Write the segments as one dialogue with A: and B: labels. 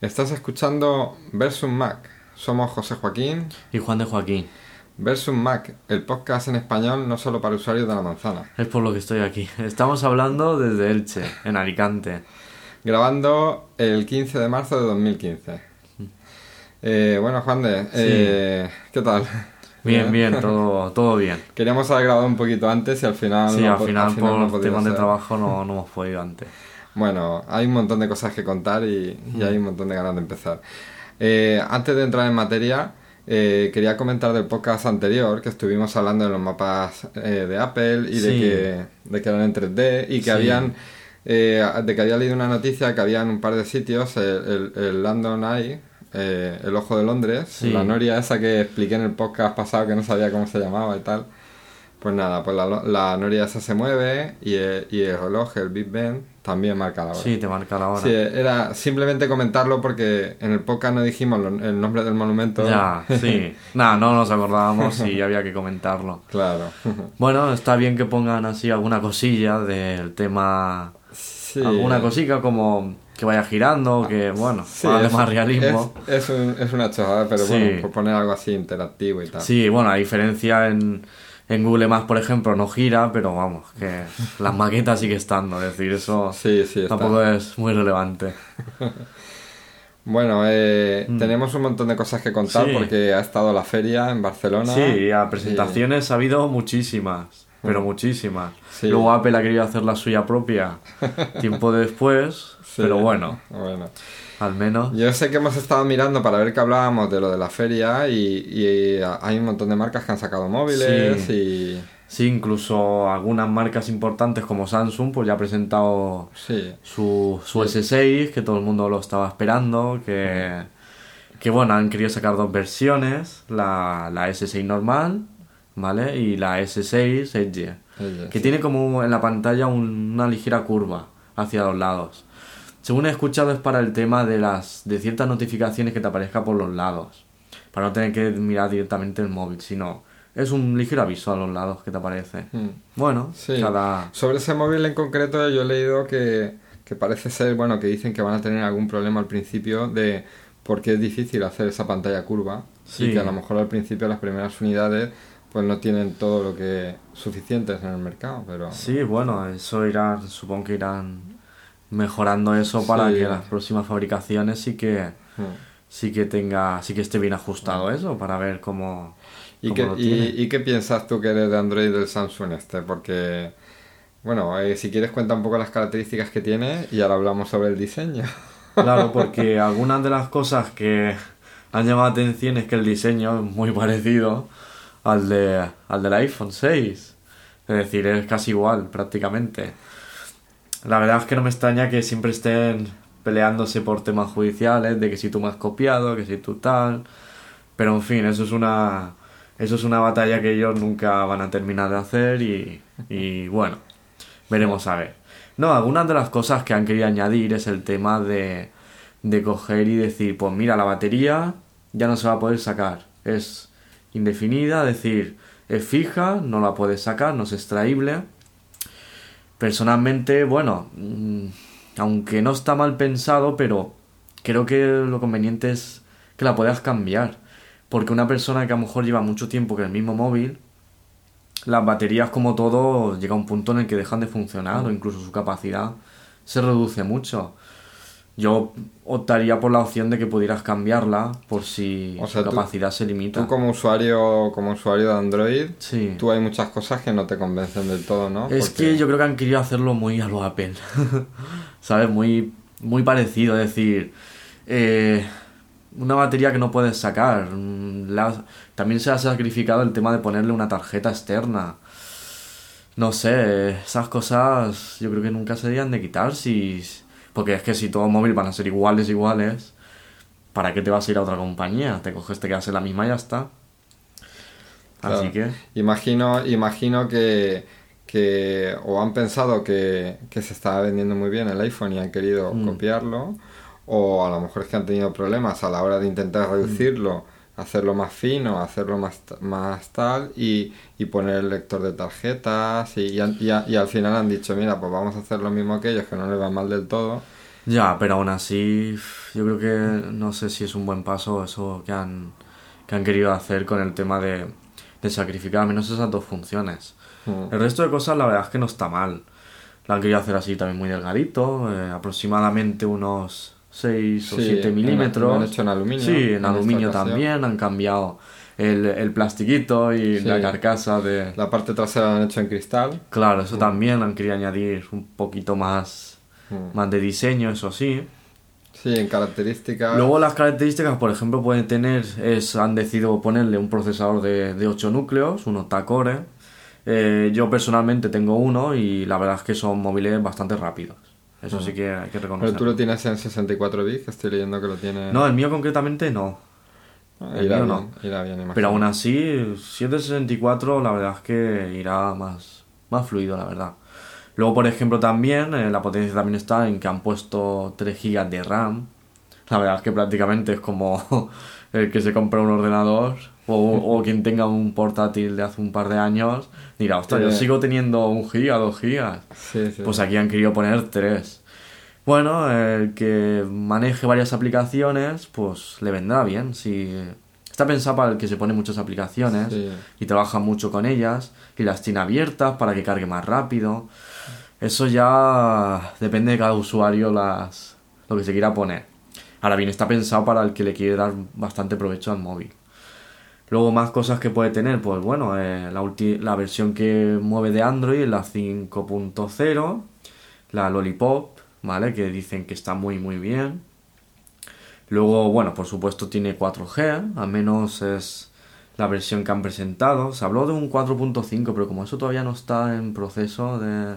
A: Estás escuchando Versum Mac. Somos José Joaquín
B: Y Juan de Joaquín.
A: Versum Mac, el podcast en español no solo para usuarios de la manzana.
B: Es por lo que estoy aquí. Estamos hablando desde Elche, en Alicante.
A: Grabando el 15 de marzo de 2015. Eh, bueno, Juan de, eh, ¿qué tal?
B: Bien, bien, todo, todo bien.
A: Queríamos haber grabado un poquito antes y al final...
B: Sí,
A: no
B: al final por temas de trabajo no, no hemos podido antes.
A: Bueno, hay un montón de cosas que contar y, y hay un montón de ganas de empezar. Eh, antes de entrar en materia, eh, quería comentar del podcast anterior que estuvimos hablando de los mapas eh, de Apple y de, que, de que eran en 3D y que
B: Sí.
A: habían... eh, de que había leído una noticia que había en un par de sitios el, el, el London Eye, eh, el ojo de Londres,
B: Sí.
A: la noria esa que expliqué en el podcast pasado que no sabía cómo se llamaba y tal. Pues nada, pues la, la noria esa se mueve y el, y el reloj, el Big Ben, también marca la hora.
B: Sí, te marca la hora.
A: Sí, era simplemente comentarlo porque en el podcast no dijimos el nombre del monumento.
B: Ya, sí. Nada, no nos acordábamos y había que comentarlo.
A: claro.
B: Bueno, está bien que pongan así alguna cosilla del tema.
A: Sí.
B: Alguna cosita como que vaya girando, que bueno,
A: Sí,
B: darle
A: es,
B: más realismo.
A: Es, es, un- es una chorrada, pero
B: Sí.
A: bueno, por poner algo así interactivo y tal.
B: Sí, bueno, a diferencia en, en Google Maps, por ejemplo, no gira, pero vamos, que las maquetas sigue estando, es decir, eso
A: Sí, sí, está.
B: tampoco es muy relevante.
A: Bueno, eh, tenemos un montón de cosas que contar
B: Mm. Sí.
A: porque ha estado la feria en Barcelona.
B: Sí, a presentaciones ha habido muchísimas, pero muchísimas.
A: Sí.
B: Luego Apple ha querido hacer la suya propia tiempo después,
A: Sí.
B: pero bueno,
A: Bueno.
B: Al menos.
A: Yo sé que hemos estado mirando para ver que hablábamos de lo de la feria y, y hay un montón de marcas que han sacado móviles y...
B: Sí, incluso algunas marcas importantes como Samsung, pues ya ha presentado
A: Sí,
B: su, su S6, que todo el mundo lo estaba esperando, que, que bueno, han querido sacar dos versiones, la, la S6 normal, ¿vale? Y la S6 Edge, que
A: sí.
B: tiene como en la pantalla un- una ligera curva hacia los lados. Según he escuchado es para el tema de las de ciertas notificaciones que te aparezca por los lados, para no tener que mirar directamente el móvil, sino es un ligero aviso a los lados que te aparece.
A: Mm.
B: Bueno,
A: Sí.
B: cada...
A: Sobre ese móvil en concreto yo he leído que, que parece ser, bueno, que dicen que van a tener algún problema al principio de por qué es difícil hacer esa pantalla curva
B: Sí.
A: y que a lo mejor al principio las primeras unidades pues no tienen todo lo que suficientes en el mercado, pero
B: Sí, bueno, eso irán, supongo que irán mejorando eso para
A: Sí.
B: que las próximas fabricaciones sí que
A: Mm.
B: sí que tenga, sí que esté bien ajustado eso, para ver cómo,
A: ¿Y
B: cómo
A: qué,
B: lo
A: y, y qué piensas tú que eres de Android del Samsung este? Porque, bueno, eh, si quieres cuenta un poco las características que tiene y ahora hablamos sobre el diseño.
B: Claro, porque algunas de las cosas que han llamado la atención es que el diseño es muy parecido al de al del iPhone 6. Es decir, es casi igual prácticamente. La verdad es que no me extraña que siempre estén peleándose por temas judiciales, de que si tú me has copiado, que si tú tal. Pero en fin, eso es una eso es una batalla que ellos nunca van a terminar de hacer y, bueno, veremos a ver. No, algunas de las cosas que han querido añadir es el tema de, de coger y decir, pues mira, la batería ya no se va a poder sacar. Es indefinida, es decir, es fija, no la puedes sacar, no es extraíble. Personalmente, bueno, mm, aunque no está mal pensado, pero creo que lo conveniente es que la puedas cambiar. Porque una persona que a lo mejor lleva mucho tiempo con el mismo móvil, las baterías como todo llega a un punto en el que dejan de funcionar o incluso su capacidad se reduce mucho. Yo optaría por la opción de que pudieras cambiarla por si
A: O sea, tú-
B: capacidad se limita.
A: Tú como usuario, como usuario de Android,
B: Sí.
A: tú hay muchas cosas que no te convencen del todo, ¿no?
B: Es
A: Porque-
B: que yo creo que han querido hacerlo muy a lo Apple. ¿Sabes? Muy, muy parecido. Es decir, eh, una batería que no puedes sacar. Mm, la- también se ha sacrificado el tema de ponerle una tarjeta externa. No sé, esas cosas yo creo que nunca se deberían de quitar. Si, porque es que si todo móvil van a ser iguales, iguales, ¿para qué te vas a ir a otra compañía? Te coges, te quedas en la misma y ya está. Así que...
A: Imagino, imagino que, que o han pensado que, que se estaba vendiendo muy bien el iPhone y han querido
B: Mm.
A: copiarlo, o a lo mejor es que han tenido problemas a la hora de intentar
B: Mm.
A: Hacerlo más fino, hacerlo más, más tal y, y poner el lector de tarjetas y, y, y al final han dicho, mira, pues vamos a hacer lo mismo que ellos, que no les va mal del todo
B: Ya, pero aún así, yo creo que no sé si es un buen paso eso que han, que han querido hacer con el tema de, de sacrificar al menos esas dos funciones.
A: Mm.
B: El resto de cosas la verdad es que no está mal. Lo han querido hacer así también muy delgadito, eh, aproximadamente unos 6 o
A: Sí,
B: 7
A: en-
B: milímetros.
A: han hecho en aluminio,
B: Sí, en, aluminio también, han cambiado el, el plastiquito y
A: Sí.
B: la carcasa de...
A: La parte trasera la han hecho en cristal.
B: Claro, eso también han querido añadir un poquito más,
A: Mm.
B: más de diseño, eso sí.
A: Sí, en características.
B: Luego las características, por ejemplo, pueden tener, es, han decidido ponerle un procesador de, de 8 núcleos, un octa-core. Eh, yo personalmente tengo uno y la verdad es que son móviles bastante rápidos. Eso sí que hay que
A: Pero
B: reconocerlo.
A: tú lo tienes en 64 bits, que estoy leyendo que lo tiene.
B: No, el mío concretamente no.
A: Ah,
B: el
A: irá
B: mío
A: bien,
B: no.
A: irá bien.
B: Pero aún así, si es de 64, la verdad es que irá más, más fluido, la verdad. Luego, por ejemplo, también, eh, la potencia también está en que han puesto 3 GB de RAM. La verdad es que prácticamente es como el que se compra un ordenador o, o quien tenga un portátil de hace un par de años. Dirá, ostras, yo
A: Eh.
B: sigo teniendo un giga, dos gigas.
A: Sí, sí.
B: Pues aquí han querido poner tres. Bueno, el que maneje varias aplicaciones, pues le vendrá bien. Si está pensado para el que se pone muchas aplicaciones
A: Sí.
B: y trabaja mucho con ellas y las tiene abiertas para que cargue más rápido. Eso ya depende de cada usuario las lo que se quiera poner. Ahora bien, está pensado para el que le quiere dar bastante provecho al móvil. Luego más cosas que puede tener, pues bueno, eh, la, la versión que mueve de Android la 5.0, la Lollipop, ¿vale? Que dicen que está muy muy bien. Luego, bueno, por supuesto tiene 4G, al menos es la versión que han presentado. Se habló de un 4.5, pero como eso todavía no está en proceso de,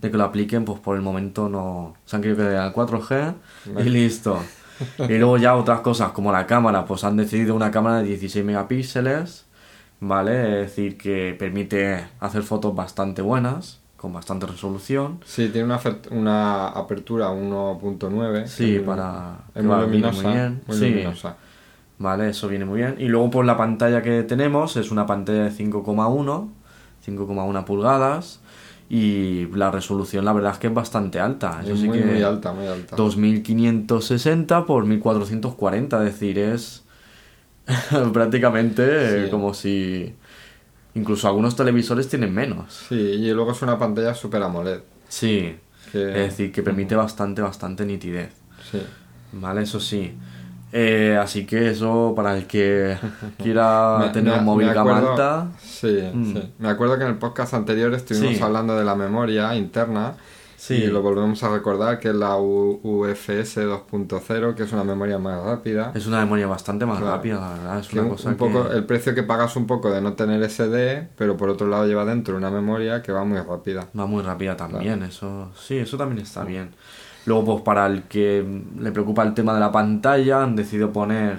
B: de que lo apliquen, pues por el momento no. Se han querido quedar al 4G y listo. Y luego ya otras cosas como la cámara, pues han decidido una cámara de 16 megapíxeles, ¿vale? Es decir, que permite hacer fotos bastante buenas, con bastante resolución.
A: Sí, tiene una, una apertura 1.9.
B: Sí, para-
A: Es muy luminosa.
B: muy bien.
A: muy
B: Sí.
A: luminosa.
B: Vale, eso viene muy bien. Y luego por la pantalla que tenemos es una pantalla de 5,1, 5,1 pulgadas. Y la resolución la verdad es que es bastante alta. Eso
A: Es
B: sí
A: muy,
B: que
A: muy alta, muy alta.
B: 2560 por 1440, es decir, es prácticamente
A: Sí.
B: como si incluso algunos televisores tienen menos.
A: Sí, y luego es una pantalla Super AMOLED.
B: Sí,
A: Que...
B: es decir, que permite bastante, bastante nitidez.
A: Sí.
B: Vale, eso sí. Eh, así que eso para el que quiera
A: Me-
B: tener
A: me-
B: un móvil alta.
A: Sí,
B: Mm.
A: sí. Me acuerdo que en el podcast anterior estuvimos
B: Sí.
A: hablando de la memoria interna.
B: Sí.
A: Y lo volvemos a recordar que es la UFS 2.0, que es una memoria más rápida.
B: Es una memoria bastante más
A: Claro.
B: rápida, la verdad. Es
A: Que
B: una
A: un,
B: cosa
A: un poco
B: que...
A: el precio que pagas un poco de no tener SD, pero por otro lado lleva dentro una memoria que va muy rápida.
B: Va muy rápida también, eso sí, eso también está bien. Luego, pues para el que le preocupa el tema de la pantalla, han decidido poner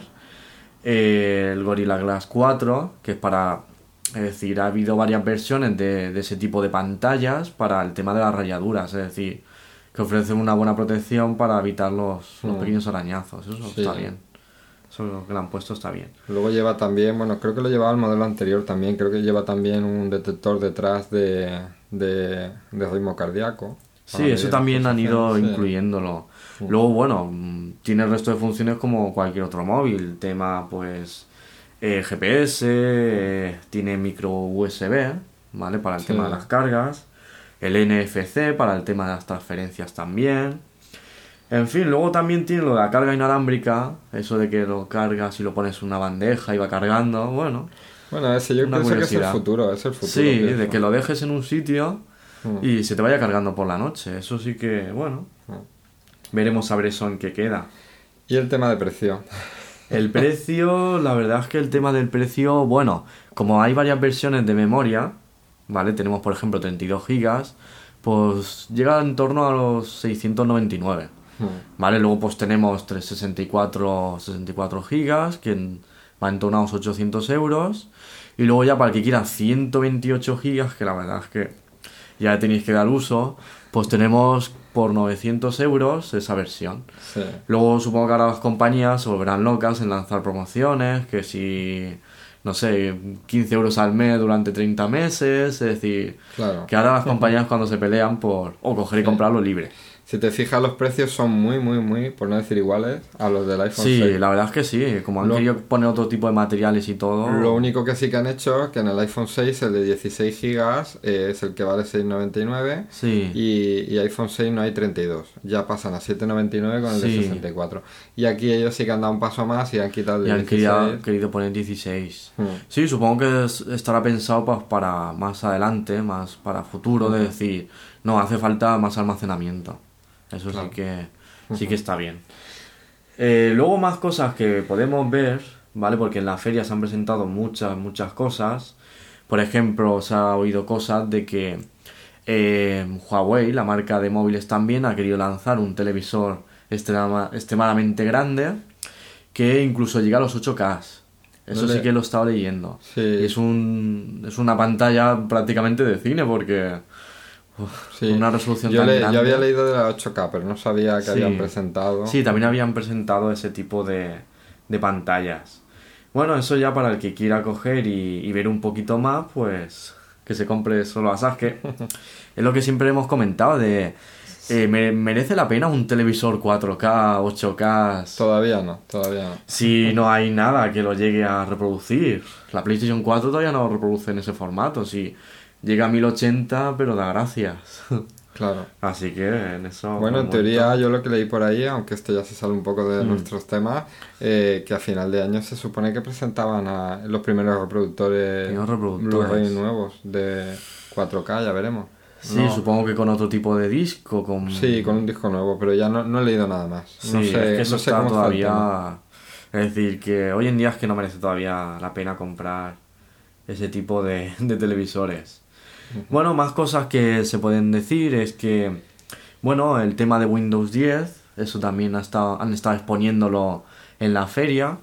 B: eh, el Gorilla Glass 4, que es para... Es decir, ha habido varias versiones de, de ese tipo de pantallas para el tema de las rayaduras, es decir, que ofrecen una buena protección para evitar los, los
A: Mm.
B: pequeños arañazos. Eso
A: Sí.
B: está bien. Eso que le han puesto está bien.
A: Luego lleva también, bueno, creo que lo llevaba el modelo anterior también, creo que lleva también un detector detrás de, de, de ritmo cardíaco.
B: Sí, eso también han ido
A: sí.
B: incluyéndolo. Luego, bueno, tiene el resto de funciones como cualquier otro móvil. Tema, pues, eh, GPS, eh, tiene micro USB, ¿vale? Para el
A: Sí.
B: tema de las cargas. El NFC para el tema de las transferencias también. En fin, luego también tiene lo de la carga inalámbrica, eso de que lo cargas y lo pones en una bandeja y va cargando, bueno.
A: Bueno, ese yo pienso que es el
B: curiosidad.
A: futuro, es el futuro.
B: Sí, de que lo dejes en un sitio
A: Mm.
B: y se te vaya cargando por la noche. Eso sí que, bueno,
A: Mm.
B: veremos a ver eso en qué queda.
A: Y el tema de precio.
B: El precio, la verdad es que el tema del precio, bueno, como hay varias versiones de memoria, ¿vale? Tenemos, por ejemplo, 32 gigas, pues llega en torno a los 699,
A: Mm.
B: ¿vale? Luego pues tenemos 364 64 gigas, que va en torno a unos 800 euros, y luego ya para el que quiera 128 gigas, que la verdad es que ya tenéis que dar uso, pues tenemos por 900 euros esa versión.
A: Sí.
B: Luego supongo que ahora las compañías se volverán locas en lanzar promociones, que si, no sé, 15 euros al mes durante 30 meses, es decir,
A: Claro.
B: que ahora las compañías cuando se pelean por o coger y comprarlo libre.
A: Si te fijas los precios son muy, muy, muy, por no decir iguales, a los del iPhone
B: Sí,
A: 6.
B: la verdad es que sí, como han
A: Lo-
B: querido poner otro tipo de materiales y todo.
A: Lo único que sí que han hecho que en el iPhone 6 el de 16 GB es el que vale 6,99
B: Sí.
A: y, y iPhone 6 no hay 32. Ya pasan a 7,99 con el de
B: Sí.
A: 64. Y aquí ellos sí que han dado un paso más y han quitado el
B: Y
A: de
B: han
A: 16.
B: querido, querido poner 16.
A: Hmm.
B: Sí, supongo que es- estará pensado pues, para más adelante, más para futuro, de decir, no, hace falta más almacenamiento. Eso
A: Claro.
B: sí que sí que está bien. Eh, luego más cosas que podemos ver, ¿vale? Porque en la feria se han presentado muchas, muchas cosas. Por ejemplo, se ha oído cosas de que eh, Huawei, la marca de móviles también, ha querido lanzar un televisor extrema- extremadamente grande que incluso llega a los 8K. Eso
A: No le-
B: sí que lo he estado leyendo.
A: Sí.
B: Es, un, es una pantalla prácticamente de cine porque uf,
A: Sí.
B: una resolución
A: yo,
B: tan
A: le- yo
B: grande.
A: había leído de la 8K, pero no sabía que
B: Sí.
A: habían presentado.
B: Sí, también habían presentado ese tipo de, de pantallas. Bueno, eso ya para el que quiera coger y, y ver un poquito más, pues que se compre solo a Sasuke. es lo que siempre hemos comentado de... eh, ¿me- ¿Merece la pena un televisor 4K, 8K?
A: Todavía no, todavía no.
B: Si no hay nada que lo llegue a reproducir. La PlayStation 4 todavía no reproduce en ese formato. Si llega a 1080, pero da gracias.
A: Claro.
B: Así que en eso...
A: Bueno, en teoría yo lo que leí por ahí, aunque esto ya se sale un poco de
B: Mm.
A: nuestros temas, eh, que a final de año se supone que presentaban a los primeros reproductores,
B: reproductores.
A: Nuevos de 4K, ya veremos.
B: Sí,
A: No-
B: supongo que con otro tipo de disco, con...
A: Sí, con un disco nuevo, pero ya no, no he leído nada más.
B: Sí,
A: no sé,
B: es que eso
A: no sé
B: está
A: cómo está
B: todavía... Es decir, que hoy en día es que no merece todavía la pena comprar ese tipo de, de televisores. Bueno, más cosas que se pueden decir es que, bueno, el tema de Windows 10, eso también ha estado, han estado exponiéndolo en la feria,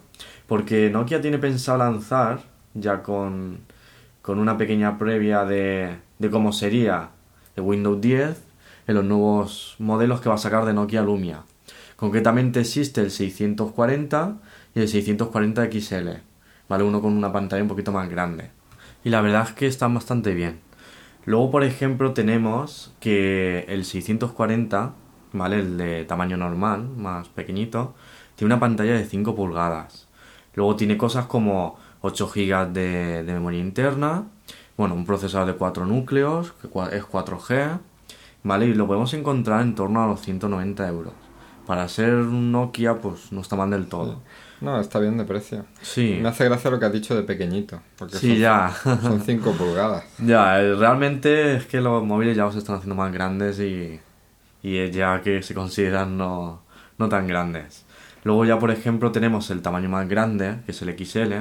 B: porque Nokia tiene pensado lanzar, ya con, con una pequeña previa de, de cómo sería el Windows 10, en los nuevos modelos que va a sacar de Nokia Lumia. Concretamente existe el 640 y el 640 XL, ¿vale? Uno con una pantalla un poquito más grande. Y la verdad es que están bastante bien. Luego, por ejemplo, tenemos que el 640, ¿vale? El de tamaño normal, más pequeñito, tiene una pantalla de 5 pulgadas. Luego tiene cosas como 8 GB de, memoria interna, bueno, un procesador de 4 núcleos, que es 4G, ¿vale? Y lo podemos encontrar en torno a los 190 euros. Para ser un Nokia, pues no está mal del todo.
A: No, está bien de precio.
B: Sí,
A: Me hace gracia lo que has dicho de pequeñito. Porque
B: sí,
A: son,
B: ya.
A: son 5 pulgadas.
B: Ya, eh, realmente es que los móviles ya se están haciendo más grandes y, y ya que se consideran no, no tan grandes. Luego ya, por ejemplo, tenemos el tamaño más grande, que es el XL,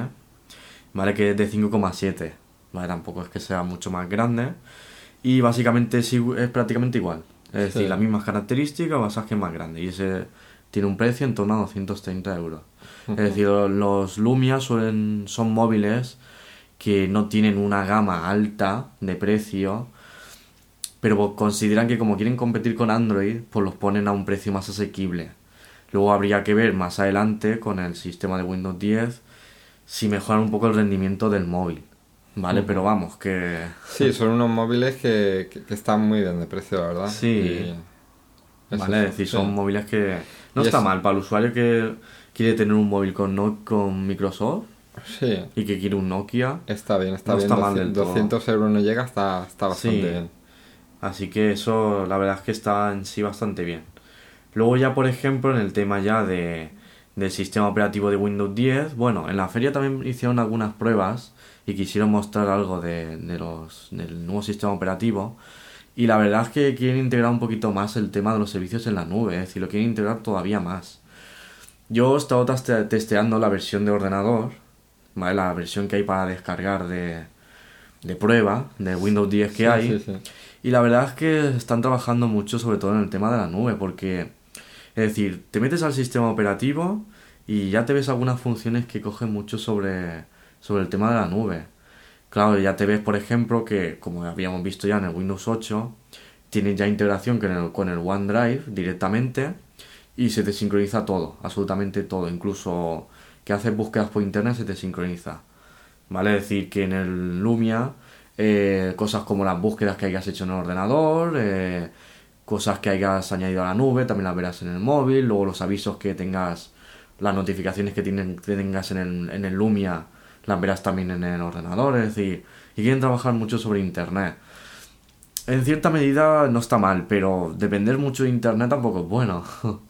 B: ¿vale? Que es de 5,7, ¿vale? Tampoco es que sea mucho más grande. Y básicamente es, es prácticamente igual. Es decir, las mismas características, pasa que es más grande. Y ese tiene un precio en torno a 230 euros. Es decir, los Lumia suelen, son móviles que no tienen una gama alta de precio, pero consideran que como quieren competir con Android, pues los ponen a un precio más asequible. Luego habría que ver más adelante con el sistema de Windows 10 si mejoran un poco el rendimiento del móvil. ¿Vale? Pero vamos, que...
A: Sí, son unos móviles que, que, que están muy bien de precio, la verdad.
B: Sí.
A: Y
B: ¿Vale? Es decir,
A: sí.
B: son móviles que... No
A: Y
B: está
A: es-
B: mal para el usuario que quiere tener un móvil con, no con Microsoft
A: Sí,
B: y que quiere un Nokia.
A: está bien, está
B: No
A: bien.
B: está mal
A: 200,
B: del todo.
A: 200 euros no llega, está, está bastante
B: Sí.
A: bien.
B: Así que eso la verdad es que está en sí bastante bien. Luego ya por ejemplo en el tema ya de, del sistema operativo de Windows 10, bueno, en la feria también hicieron algunas pruebas y quisieron mostrar algo de, de los, del nuevo sistema operativo. Y la verdad es que quieren integrar un poquito más el tema de los servicios en la nube, es decir, lo quieren integrar todavía más. Yo he estado testeando la versión de ordenador, ¿vale? La versión que hay para descargar de, de prueba de Windows 10 que
A: Sí,
B: hay.
A: sí, sí.
B: Y la verdad es que están trabajando mucho sobre todo en el tema de la nube, porque, es decir, te metes al sistema operativo y ya te ves algunas funciones que cogen mucho sobre, sobre el tema de la nube. Claro, ya te ves, por ejemplo, que como habíamos visto ya en el Windows 8, tiene ya integración con el, con el OneDrive directamente y se te sincroniza todo, absolutamente todo, incluso que haces búsquedas por internet se te sincroniza. ¿Vale? Es decir, que en el Lumia eh, cosas como las búsquedas que hayas hecho en el ordenador, eh, cosas que hayas añadido a la nube, también las verás en el móvil, luego los avisos que tengas, las notificaciones que, que tengas en el, en el Lumia, las verás también en el ordenador, es decir, y quieren trabajar mucho sobre Internet. En cierta medida no está mal, pero depender mucho de Internet tampoco es bueno.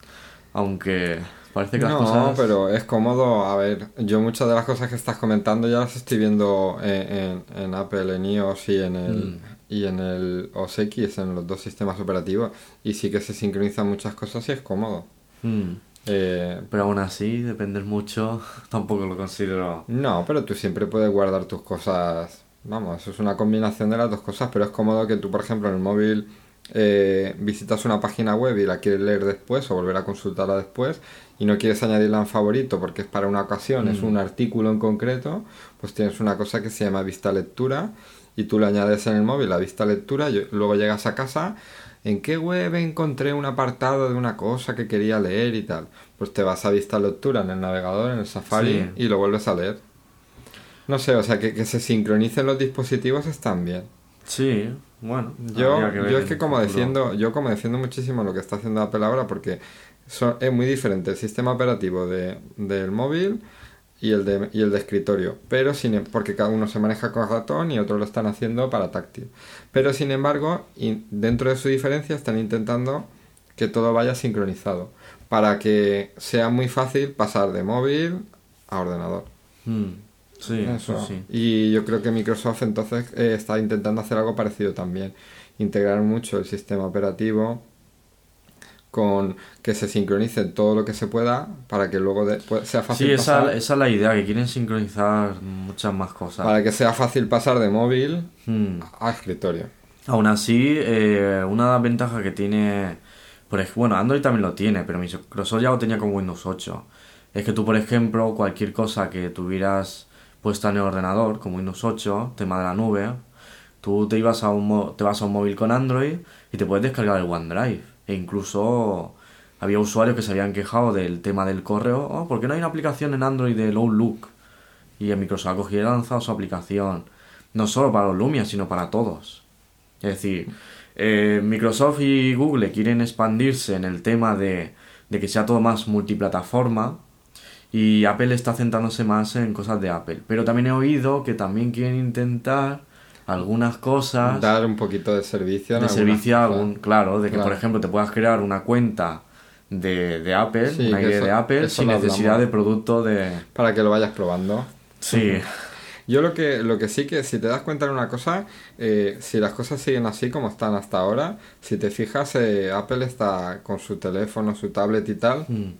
B: Aunque parece que las
A: No,
B: cosas...
A: pero es cómodo. A ver, yo muchas de las cosas que estás comentando ya las estoy viendo en, en- en Apple, en iOS y en el
B: Mm.
A: y en el OS X, en los dos sistemas operativos. Y sí que se sincronizan muchas cosas y es cómodo.
B: Mm.
A: Eh,
B: Pero aún así, depender mucho, tampoco lo considero...
A: no, pero tú siempre puedes guardar tus cosas. Vamos, eso es una combinación de las dos cosas, pero es cómodo que tú, por ejemplo, en el móvil eh, visitas una página web y la quieres leer después o volver a consultarla después y no quieres añadirla en favorito porque es para una ocasión, es un artículo en concreto, pues tienes una cosa que se llama vista lectura y tú le añades en el móvil la vista lectura y luego llegas a casa. ¿En qué web encontré un apartado de una cosa que quería leer y tal? Pues te vas a vista lectura en el navegador, en el Safari
B: Sí.
A: y lo vuelves a leer. No sé, o sea, que, que se sincronicen los dispositivos están bien.
B: Sí, bueno.
A: Yo, es que como defiendo, yo como defiendo muchísimo lo que está haciendo Apple ahora porque son- es muy diferente el sistema operativo de, del móvil y el de, y el de escritorio, pero sin, em- porque cada uno se maneja con ratón y otros lo están haciendo para táctil. Pero sin embargo, dentro de su diferencia están intentando que todo vaya sincronizado para que sea muy fácil pasar de móvil a ordenador.
B: Mm, sí,
A: Eso.
B: eso sí.
A: Y yo creo que Microsoft entonces eh, está intentando hacer algo parecido también. Integrar mucho el sistema operativo con que se sincronice todo lo que se pueda para que luego de- pues, sea fácil
B: Sí, esa,
A: pasar,
B: esa es la idea, que quieren sincronizar muchas más cosas.
A: para que sea fácil pasar de móvil
B: Mm.
A: a escritorio.
B: Aún así, eh, una ventajas que tiene, por ej- bueno, Android también lo tiene, pero Microsoft ya lo tenía con Windows 8. Es que tú, por ejemplo, cualquier cosa que tuvieras puesta en el ordenador, como Windows 8, tema de la nube, tú te ibas a un te vas a un móvil con Android y te puedes descargar el OneDrive. E incluso había usuarios que se habían quejado del tema del correo, oh, ¿por qué no hay una aplicación en Android de Outlook? Y Microsoft ha cogido y lanzado su aplicación, no solo para los Lumia, sino para todos. Es decir, eh, Microsoft y Google quieren expandirse en el tema de, de que sea todo más multiplataforma y Apple está centrándose más en cosas de Apple. Pero también he oído que también quieren intentar algunas cosas
A: Dar un poquito de servicio. en
B: de servicio a algún, claro, de que
A: Claro.
B: por ejemplo te puedas crear una cuenta de, de Apple,
A: Sí,
B: una
A: que
B: ID
A: eso-
B: de Apple, sin necesidad de producto de...
A: Para que lo vayas probando.
B: Sí,
A: Yo lo que, lo que sí que, si te das cuenta de una cosa, eh, si las cosas siguen así como están hasta ahora, si te fijas, eh, Apple está con su teléfono, su tablet y tal,
B: Mm,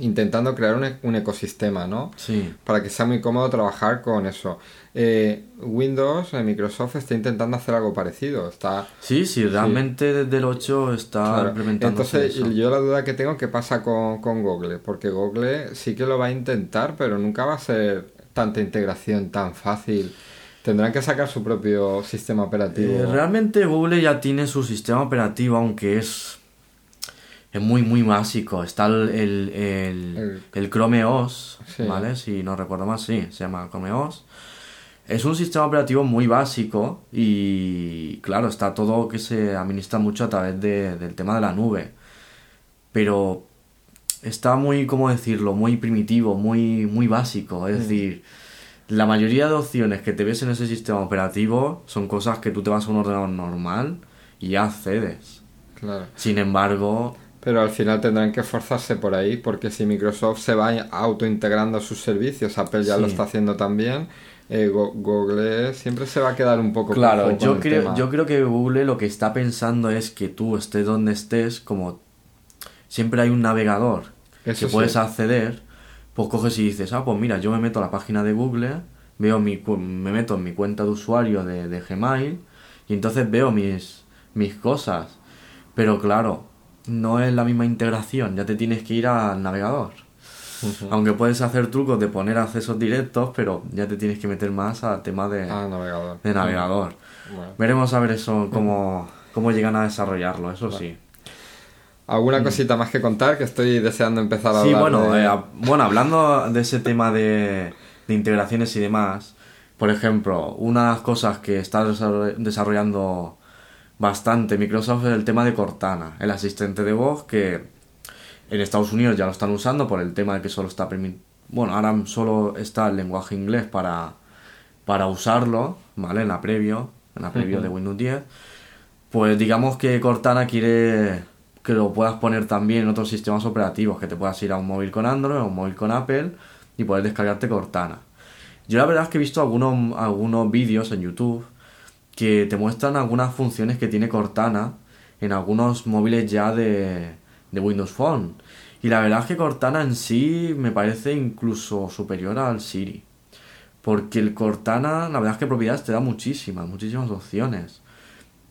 A: intentando crear un, e- un ecosistema, ¿no?
B: sí,
A: Para que sea muy cómodo trabajar con eso. Eh, Windows, eh, Microsoft está intentando hacer algo parecido. Está,
B: sí, sí, realmente desde el 8 está
A: Claro.
B: implementándose
A: Entonces,
B: eso.
A: yo la duda que tengo, ¿qué pasa con, con Google? Porque Google sí que lo va a intentar, pero nunca va a ser tanta integración tan fácil. Tendrán que sacar su propio sistema operativo.
B: Eh, realmente Google ya tiene su sistema operativo, aunque es, es muy, muy básico. Está el, el, el,
A: El-
B: el Chrome OS,
A: Sí.
B: ¿vale? Si no recuerdo más, sí, se llama Chrome OS. Es un sistema operativo muy básico y, claro, está todo que se administra mucho a través de- del tema de la nube. Pero está muy, ¿cómo decirlo? Muy primitivo, muy, muy básico. Es decir, la mayoría de opciones que te ves en ese sistema operativo son cosas que tú te vas a un ordenador normal y ya accedes.
A: Claro.
B: Sin embargo,
A: Pero al final tendrán que esforzarse por ahí, porque si Microsoft se va autointegrando sus servicios, Apple ya lo está haciendo también, eh, Go- Google siempre se va a quedar un poco
B: claro, yo creo,
A: tema.
B: yo creo que Google lo que está pensando es que tú estés donde estés, como siempre hay un navegador
A: Eso
B: que puedes
A: sí.
B: acceder, pues coges y dices, ah, pues mira, yo me meto a la página de Google, veo mi, me meto en mi cuenta de usuario de, de Gmail y entonces veo mis, mis cosas. Pero claro, no es la misma integración, ya te tienes que ir al navegador. Aunque puedes hacer trucos de poner accesos directos, pero ya te tienes que meter más al tema de,
A: Ah, navegador.
B: de navegador.
A: Bueno.
B: Veremos a ver eso, cómo, cómo llegan a desarrollarlo, eso sí.
A: ¿Alguna cosita más que contar? Que estoy deseando empezar a
B: Mm. Sí,
A: hablar
B: bueno,
A: de-
B: eh, a- bueno, hablando de ese tema de, de integraciones y demás, por ejemplo, una de las cosas que está desarroll- desarrollando bastante Microsoft es el tema de Cortana, el asistente de voz que en Estados Unidos ya lo están usando por el tema de que solo está. Bueno, ahora solo está el lenguaje inglés para, para usarlo, ¿vale? En la previo, en la previo de Windows 10. Pues digamos que Cortana quiere que lo puedas poner también en otros sistemas operativos, que te puedas ir a un móvil con Android o un móvil con Apple y poder descargarte Cortana. Yo la verdad es que he visto algunos, algunos vídeos en YouTube que te muestran algunas funciones que tiene Cortana en algunos móviles ya de, de Windows Phone. Y la verdad es que Cortana en sí me parece incluso superior al Siri. Porque el Cortana, la verdad es que propiedades te da muchísimas, muchísimas opciones.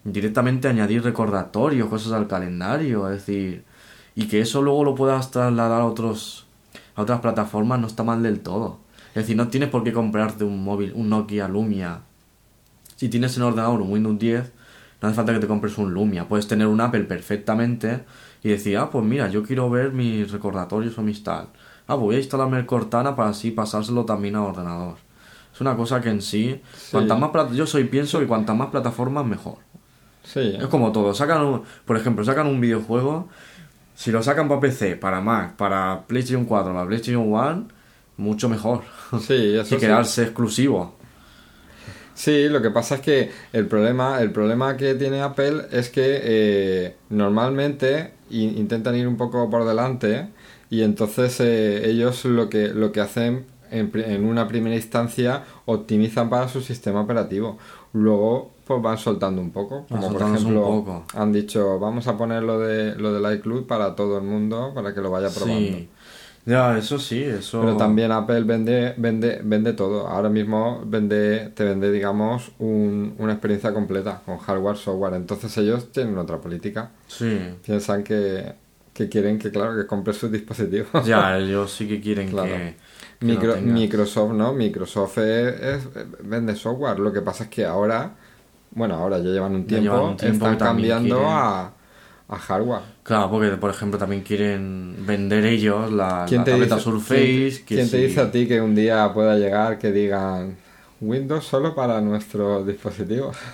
B: Directamente añadir recordatorios, cosas al calendario, es decir, y que eso luego lo puedas trasladar a otros a otras plataformas no está mal del todo. Es decir, no tienes por qué comprarte un móvil, un Nokia Lumia. Si tienes en ordenador un Windows 10, no hace falta que te compres un Lumia. Puedes tener un Apple perfectamente y decir, ah, pues mira, yo quiero ver mis recordatorios o mis tal. Ah, voy a instalarme el Cortana para así pasárselo también a ordenador. Es una cosa que en sí, cuantas más yo soy pienso que cuantas más plataformas mejor.
A: Sí.
B: Es como todo, sacan por ejemplo, sacan un videojuego, si lo sacan para PC, para Mac, para PlayStation 4, para PlayStation 1, mucho mejor.
A: Sí, eso
B: que quedarse exclusivo.
A: Sí, lo que pasa es que el problema, el problema que tiene Apple es que eh, normalmente intentan ir un poco por delante y entonces eh, ellos lo que, lo que hacen en, en, una primera instancia optimizan para su sistema operativo. Luego pues van soltando un poco. Como por ejemplo han dicho vamos a poner lo de lo del iCloud para todo el mundo para que lo vaya probando.
B: Ya, eso sí, eso.
A: Pero también Apple vende, vende, vende todo. Ahora mismo vende, te vende, digamos, un, una experiencia completa con hardware, software. Entonces ellos tienen otra política.
B: Sí.
A: Piensan que, que quieren que, claro, que compres sus dispositivos.
B: Ya, ellos sí que quieren que.
A: Microsoft, ¿no? Microsoft es, vende software. Lo que pasa es que ahora, bueno, ahora ya llevan un tiempo, están cambiando a a hardware.
B: Claro, porque por ejemplo también quieren vender ellos la, tableta Surface.
A: ¿Quién, te dice a ti que un día pueda llegar que digan Windows solo para nuestros dispositivos?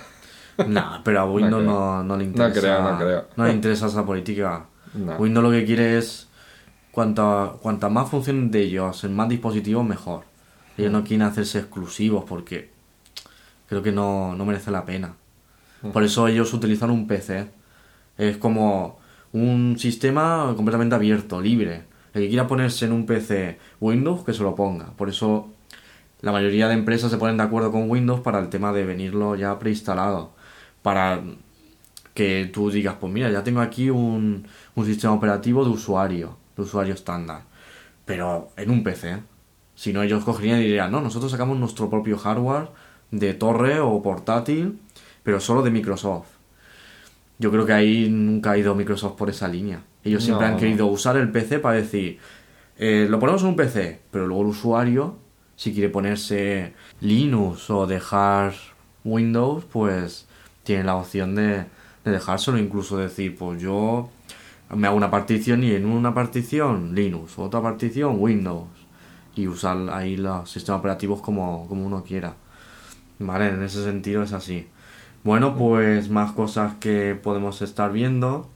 B: No, pero a Windows no, le interesa.
A: No creo, no creo.
B: No le interesa esa política. Windows lo que quiere es cuanta, cuanta más funciones de ellos en más dispositivos, mejor. Ellos no quieren hacerse exclusivos porque creo que no, no merece la pena. Por eso ellos utilizan un PC es como un sistema completamente abierto, libre. El que quiera ponerse en un PC Windows, que se lo ponga. Por eso la mayoría de empresas se ponen de acuerdo con Windows para el tema de venirlo ya preinstalado. Para que tú digas, pues mira, ya tengo aquí un, un sistema operativo de usuario, de usuario estándar. Pero en un PC. Si no, ellos cogerían y dirían, no, nosotros sacamos nuestro propio hardware de torre o portátil, pero solo de Microsoft yo creo que ahí nunca ha ido Microsoft por esa línea. Ellos siempre han querido usar el PC para decir, eh, lo ponemos en un PC, pero luego el usuario, si quiere ponerse Linux o dejar Windows, pues tiene la opción de, de dejárselo, incluso decir, pues yo me hago una partición y en una partición Linux, otra partición Windows, y usar ahí los sistemas operativos como, como uno quiera. Vale, en ese sentido es así. Bueno, pues más cosas que podemos estar viendo.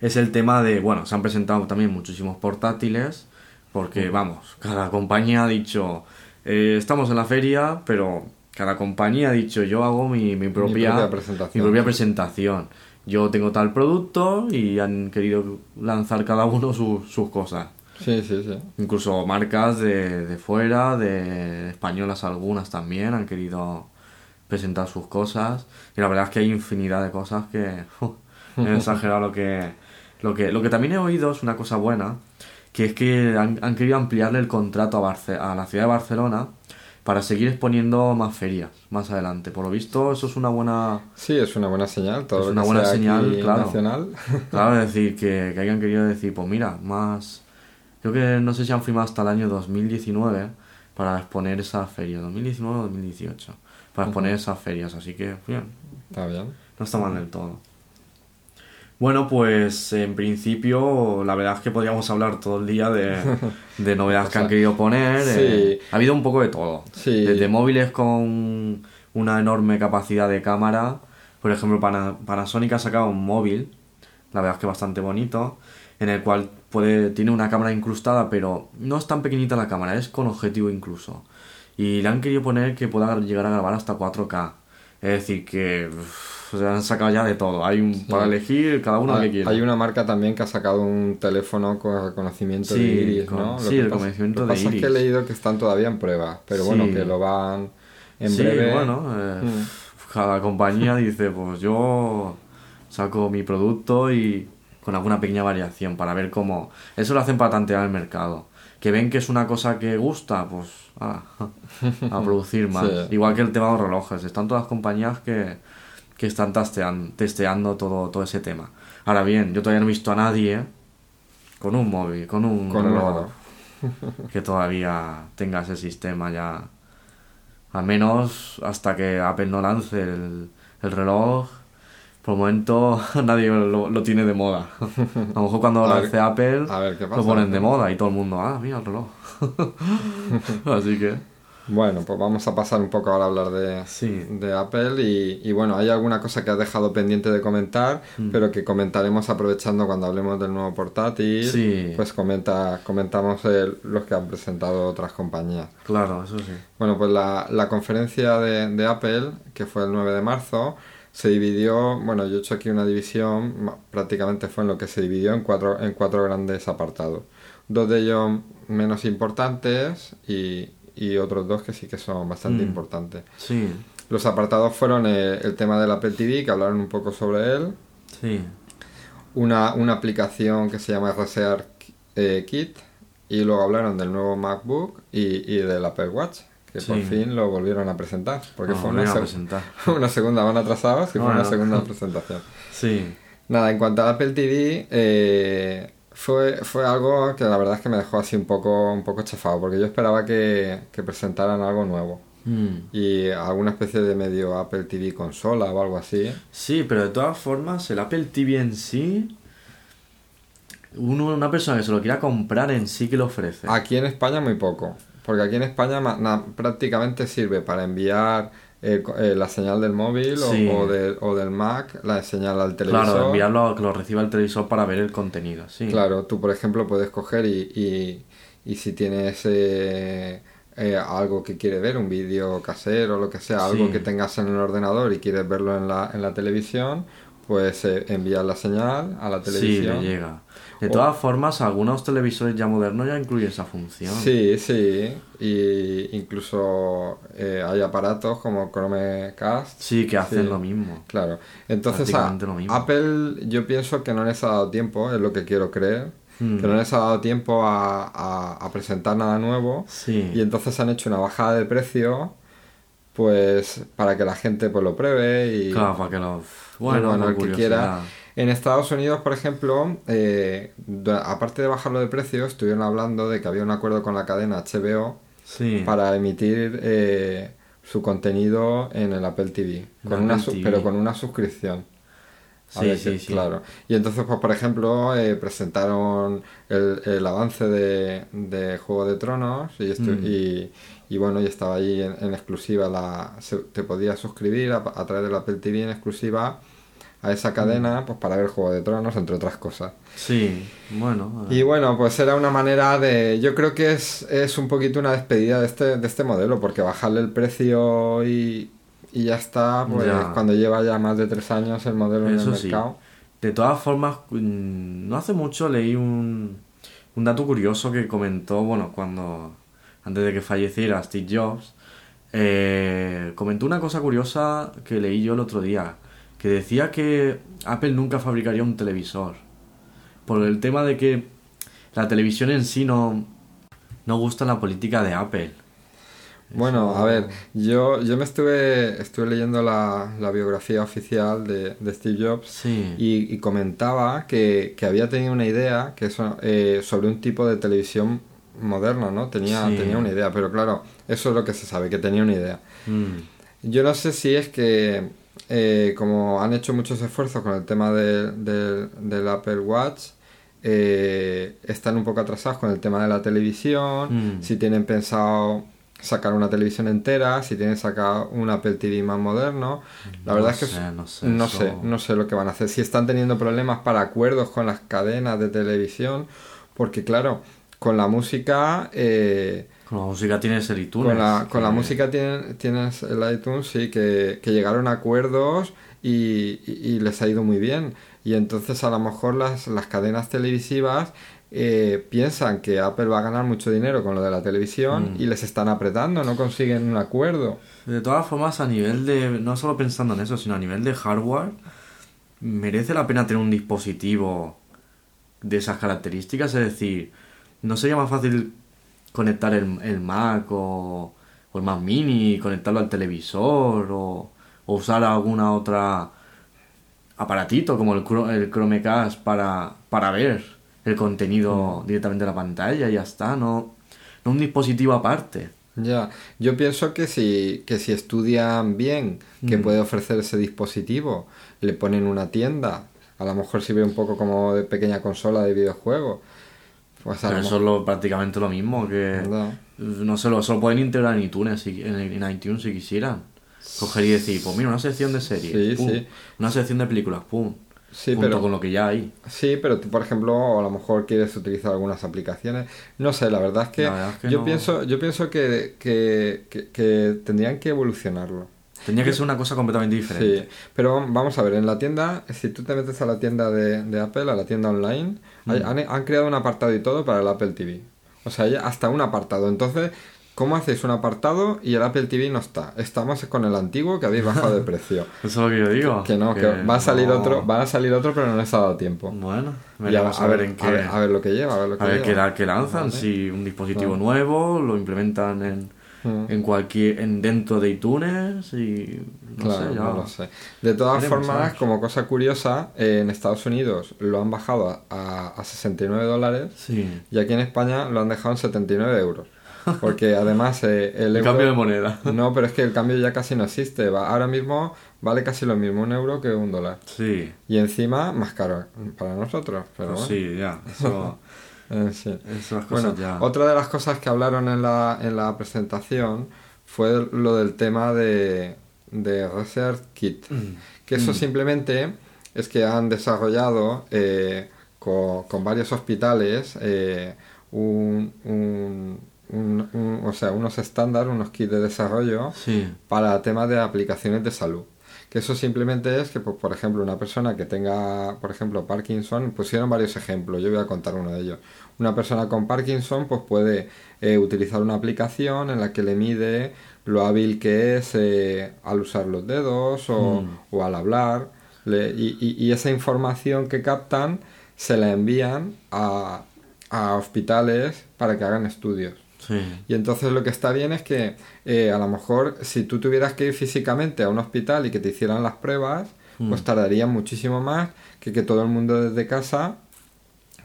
B: Es el tema de, bueno, se han presentado también muchísimos portátiles, porque vamos, cada compañía ha dicho, eh, estamos en la feria, pero cada compañía ha dicho, yo hago mi, mi, propia, presentación. mi propia presentación. Yo tengo tal producto y han querido lanzar cada uno sus cosas.
A: Sí, sí, sí.
B: Incluso marcas de, de fuera, de españolas algunas también han querido presentar sus cosas y la verdad es que hay infinidad de cosas que he exagerado lo que, lo que lo que también he oído es una cosa buena que es que han, querido ampliarle el contrato a, a la ciudad de Barcelona para seguir exponiendo más ferias más adelante. Por lo visto, eso es una buena.
A: Sí, es una buena señal. Todo
B: es una buena señal, claro. Nacional. Claro, es decir, que, que, hayan querido decir, pues mira, más. Creo que no sé si han firmado hasta el año 2019 para exponer esa feria, 2019 o 2018 para exponer esas ferias, así que bien.
A: Está bien.
B: No está mal del todo. Bueno, pues en principio la verdad es que podríamos hablar todo el día de, de novedades que han querido poner. Eh, ha habido un poco de todo.
A: Sí.
B: Desde móviles con una enorme capacidad de cámara Por ejemplo, Pana- Panasonic ha sacado un móvil, la verdad es que bastante bonito, en el cual puede, tiene una cámara incrustada, pero no es tan pequeñita la cámara, es con objetivo incluso. Y le han querido poner que pueda llegar a grabar hasta 4K. Es decir, que uff, se han sacado ya de todo. Hay un para elegir cada uno lo que
A: Hay,
B: quiera.
A: hay una marca también que ha sacado un teléfono con reconocimiento
B: Sí,
A: de iris,
B: con-
A: ¿no?
B: sí,
A: que
B: el reconocimiento
A: lo
B: de
A: que pasa es que he
B: iris.
A: leído que están todavía en prueba, pero bueno, que lo van en
B: sí,
A: breve.
B: bueno, eh,
A: Mm.
B: cada compañía dice, pues yo saco mi producto y con alguna pequeña variación para ver cómo... Eso lo hacen para tantear el mercado. Que ven que es una cosa que gusta, pues a producir más.
A: Sí.
B: Igual que el tema de los relojes. Están todas las compañías que, que están testean- testeando todo, todo ese tema. Ahora bien, yo todavía no he visto a nadie con un móvil, con un
A: Con
B: reloj
A: reloj.
B: que todavía tenga ese sistema ya. Al menos hasta que Apple no lance el, el reloj. Por el momento nadie lo, lo tiene de moda. A lo mejor cuando
A: A ver-
B: lance Apple
A: a ver qué
B: lo ponen de moda y todo el mundo, ah, mira el reloj. Así que,
A: Bueno, pues vamos a pasar un poco ahora a hablar de,
B: Sí.
A: de Apple y, y bueno, hay alguna cosa que has dejado pendiente de comentar,
B: Mm.
A: pero que comentaremos aprovechando cuando hablemos del nuevo portátil.
B: Sí.
A: Pues comenta, comentamos el- los que han presentado otras compañías.
B: claro, eso sí.
A: Bueno, pues la, la conferencia de, de Apple, que fue el 9 de marzo, se dividió, bueno, yo he hecho aquí una división, prácticamente fue en lo que se dividió en cuatro, en cuatro grandes apartados. Dos de ellos menos importantes y, y otros dos que sí que son bastante
B: Mm.
A: importantes.
B: Sí,
A: Los apartados fueron eh, el tema del Apple TV, que hablaron un poco sobre él,
B: sí.
A: una, una aplicación que se llama Research eh, Kit, y luego hablaron del nuevo MacBook y, y del Apple Watch, que por fin lo volvieron a presentar, porque fue una,
B: a
A: seg-
B: presentar.
A: una segunda, van atrasados, que fue una segunda presentación.
B: Sí,
A: Nada, en cuanto al Apple TV, eh, fue, fue algo que la verdad es que me dejó así un poco, un poco chafado, porque yo esperaba que, que presentaran algo nuevo.
B: Mm.
A: Y alguna especie de medio Apple TV consola o algo así.
B: Sí, pero de todas formas, el Apple TV en sí, uno, una persona que se lo quiera comprar en sí que lo ofrece.
A: Aquí en España muy poco, porque aquí en España na- prácticamente sirve para enviar eh, eh, la señal del móvil o-
B: Sí.
A: o, de- o del Mac, la señal al televisor.
B: Claro, enviarlo a que lo reciba el televisor para ver el contenido, sí.
A: Claro, tú por ejemplo puedes coger y, y, y si tienes eh, eh, algo que quieres ver, un vídeo casero o lo que sea, algo
B: Sí.
A: que tengas en el ordenador y quieres verlo en la, en la televisión, pues eh, envías la señal a la
B: Sí,
A: televisión.
B: le llega. De
A: O-
B: todas formas, algunos televisores ya modernos ya incluyen esa función.
A: Sí, sí, y incluso eh, hay aparatos como Chromecast.
B: Sí, que hacen
A: Sí.
B: lo mismo.
A: Claro, entonces a-
B: lo mismo.
A: Apple yo pienso que no les ha dado tiempo, es lo que quiero creer,
B: Hmm.
A: que no les ha dado tiempo a, a- a presentar nada nuevo
B: Sí.
A: y entonces han hecho una bajada de precio pues para que la gente pues lo pruebe y
B: Claro, para que lo... Bueno,
A: bueno, el que quiera. En Estados Unidos, por ejemplo, eh, aparte de bajarlo de precio, estuvieron hablando de que había un acuerdo con la cadena HBO
B: Sí.
A: para emitir eh, su contenido en el Apple TV, con una
B: Apple
A: su-
B: TV.
A: pero con una suscripción. A
B: Sí,
A: ver
B: sí.
A: Claro. Y entonces, pues, por ejemplo, eh, presentaron el, el avance de, de Juego de Tronos y,
B: Mm.
A: y, y bueno, y estaba ahí en, en exclusiva. La, se- te podías suscribir a, a través del Apple TV en exclusiva a esa
B: Mm.
A: cadena pues para ver Juego de Tronos, entre otras cosas.
B: Sí, bueno.
A: Y bueno, pues era una manera de... Yo creo que es, es un poquito una despedida de este, de este modelo, porque bajarle el precio y, y ya está, pues
B: Ya.
A: cuando lleva ya más de tres años el modelo en el
B: sí.
A: mercado.
B: De todas formas, mm, no hace mucho leí un, un dato curioso que comentó, bueno, cuando antes de que falleciera Steve Jobs, eh, comentó una cosa curiosa que leí yo el otro día, que decía que Apple nunca fabricaría un televisor, por el tema de que la televisión en sí no, no gusta la política de Apple.
A: Bueno, a ver, yo, yo me estuve, estuve leyendo la, la biografía oficial de, de Steve Jobs
B: Sí.
A: y, y comentaba que, que había tenido una idea que eso, eh, sobre un tipo de televisión moderna, ¿no? Tenía,
B: Sí.
A: tenía una idea, pero claro, eso es lo que se sabe, que tenía una idea.
B: Mm,
A: Yo no sé si es que, eh, como han hecho muchos esfuerzos con el tema de- de- del Apple Watch, eh, están un poco atrasados con el tema de la televisión,
B: Mm.
A: si tienen pensado sacar una televisión entera, si tienen que sacar un Apple TV más moderno. La
B: No
A: verdad es que
B: sé,
A: es-
B: no sé,
A: no
B: eso-
A: sé, no sé lo que van a hacer. Si están teniendo problemas para acuerdos con las cadenas de televisión, porque claro, con la música, eh,
B: Con la música tienes el iTunes.
A: con la, con la
B: que-
A: música tienen- tienes el iTunes, sí, que, que llegaron a acuerdos y, y- y les ha ido muy bien. Y entonces a lo mejor las, las cadenas televisivas eh, piensan que Apple va a ganar mucho dinero con lo de la televisión
B: Mm.
A: y les están apretando, no consiguen un acuerdo.
B: De todas formas, a nivel de. No solo pensando en eso, sino a nivel de hardware, merece la pena tener un dispositivo de esas características. Es decir, ¿no sería más fácil conectar el, el Mac o, o el Mac Mini, conectarlo al televisor o, o usar alguna otra aparatito como el, el Chromecast para, para ver el contenido directamente en la pantalla y ya está, no, no un dispositivo aparte.
A: Ya, yo pienso que si, que si estudian bien que
B: Mm.
A: puede ofrecer ese dispositivo, le ponen una tienda, a lo mejor sirve un poco como de pequeña consola de videojuego. Pues
B: Pero es lo, prácticamente lo mismo que... No se lo, se lo pueden integrar en iTunes, si, en, en iTunes si quisieran. Coger y decir, pues mira, una sección de series,
A: Sí,
B: pum,
A: sí.
B: una sección de películas, pum,
A: Sí,
B: junto
A: pero-
B: con lo que ya hay.
A: Sí, pero tú, por ejemplo, a lo mejor quieres utilizar algunas aplicaciones. No sé, la verdad es que,
B: La verdad es que
A: yo
B: no.
A: pienso, yo pienso que, que, que- que tendrían que evolucionarlo.
B: Tenía que ser una cosa completamente diferente.
A: Sí, pero vamos a ver, en la tienda, si tú te metes a la tienda de, de Apple, a la tienda online, hay-
B: Mm.
A: han, han creado un apartado y todo para el Apple TV. O sea, hay hasta un apartado. Entonces, ¿cómo hacéis un apartado y el Apple TV no está? Estamos con el antiguo que habéis bajado de precio.
B: Eso es lo que yo digo.
A: Que no, que va a salir
B: no-
A: otro, van a salir otro, pero no les ha dado tiempo.
B: Bueno, a, ver, en qué...
A: a ver, a ver lo que lleva, a ver lo que
B: a ver
A: lleva.
B: lanzan,
A: Vale.
B: si un dispositivo nuevo, lo implementan en,
A: Mm.
B: en cualquier en dentro de iTunes y no
A: Claro,
B: sé, ya.
A: no lo sé. De todas formas, como cosa curiosa, eh, en Estados Unidos lo han bajado a, a, a 69 dólares
B: Sí.
A: y aquí en España lo han dejado en 79 euros. Porque además eh, el
B: El
A: euro...
B: cambio de moneda.
A: No, pero es que el cambio ya casi no existe. Va- ahora mismo vale casi lo mismo un euro que un dólar.
B: Sí.
A: Y encima más caro para nosotros. Pero
B: Pues
A: bueno,
B: sí, ya. Eso,
A: eh, sí.
B: esas
A: Bueno,
B: ya.
A: otra de las cosas que hablaron en la, en la presentación fue lo del tema de, de Research Kit. Que eso
B: Mm.
A: simplemente es que han desarrollado eh, co- con, varios hospitales eh, un, un- un- un- o sea, unos estándares, unos kits de desarrollo
B: Sí.
A: para temas de aplicaciones de salud. Que eso simplemente es que, pues, por ejemplo, una persona que tenga, por ejemplo, Parkinson, pusieron varios ejemplos, yo voy a contar uno de ellos. Una persona con Parkinson, pues puede eh, utilizar una aplicación en la que le mide lo hábil que es eh, al usar los dedos o,
B: Mm.
A: o al hablar. Le- y, y- y esa información que captan se la envían a, a hospitales para que hagan estudios.
B: Sí.
A: Y entonces lo que está bien es que eh, a lo mejor si tú tuvieras que ir físicamente a un hospital y que te hicieran las pruebas, pues
B: Mm.
A: tardaría muchísimo más que que todo el mundo desde casa,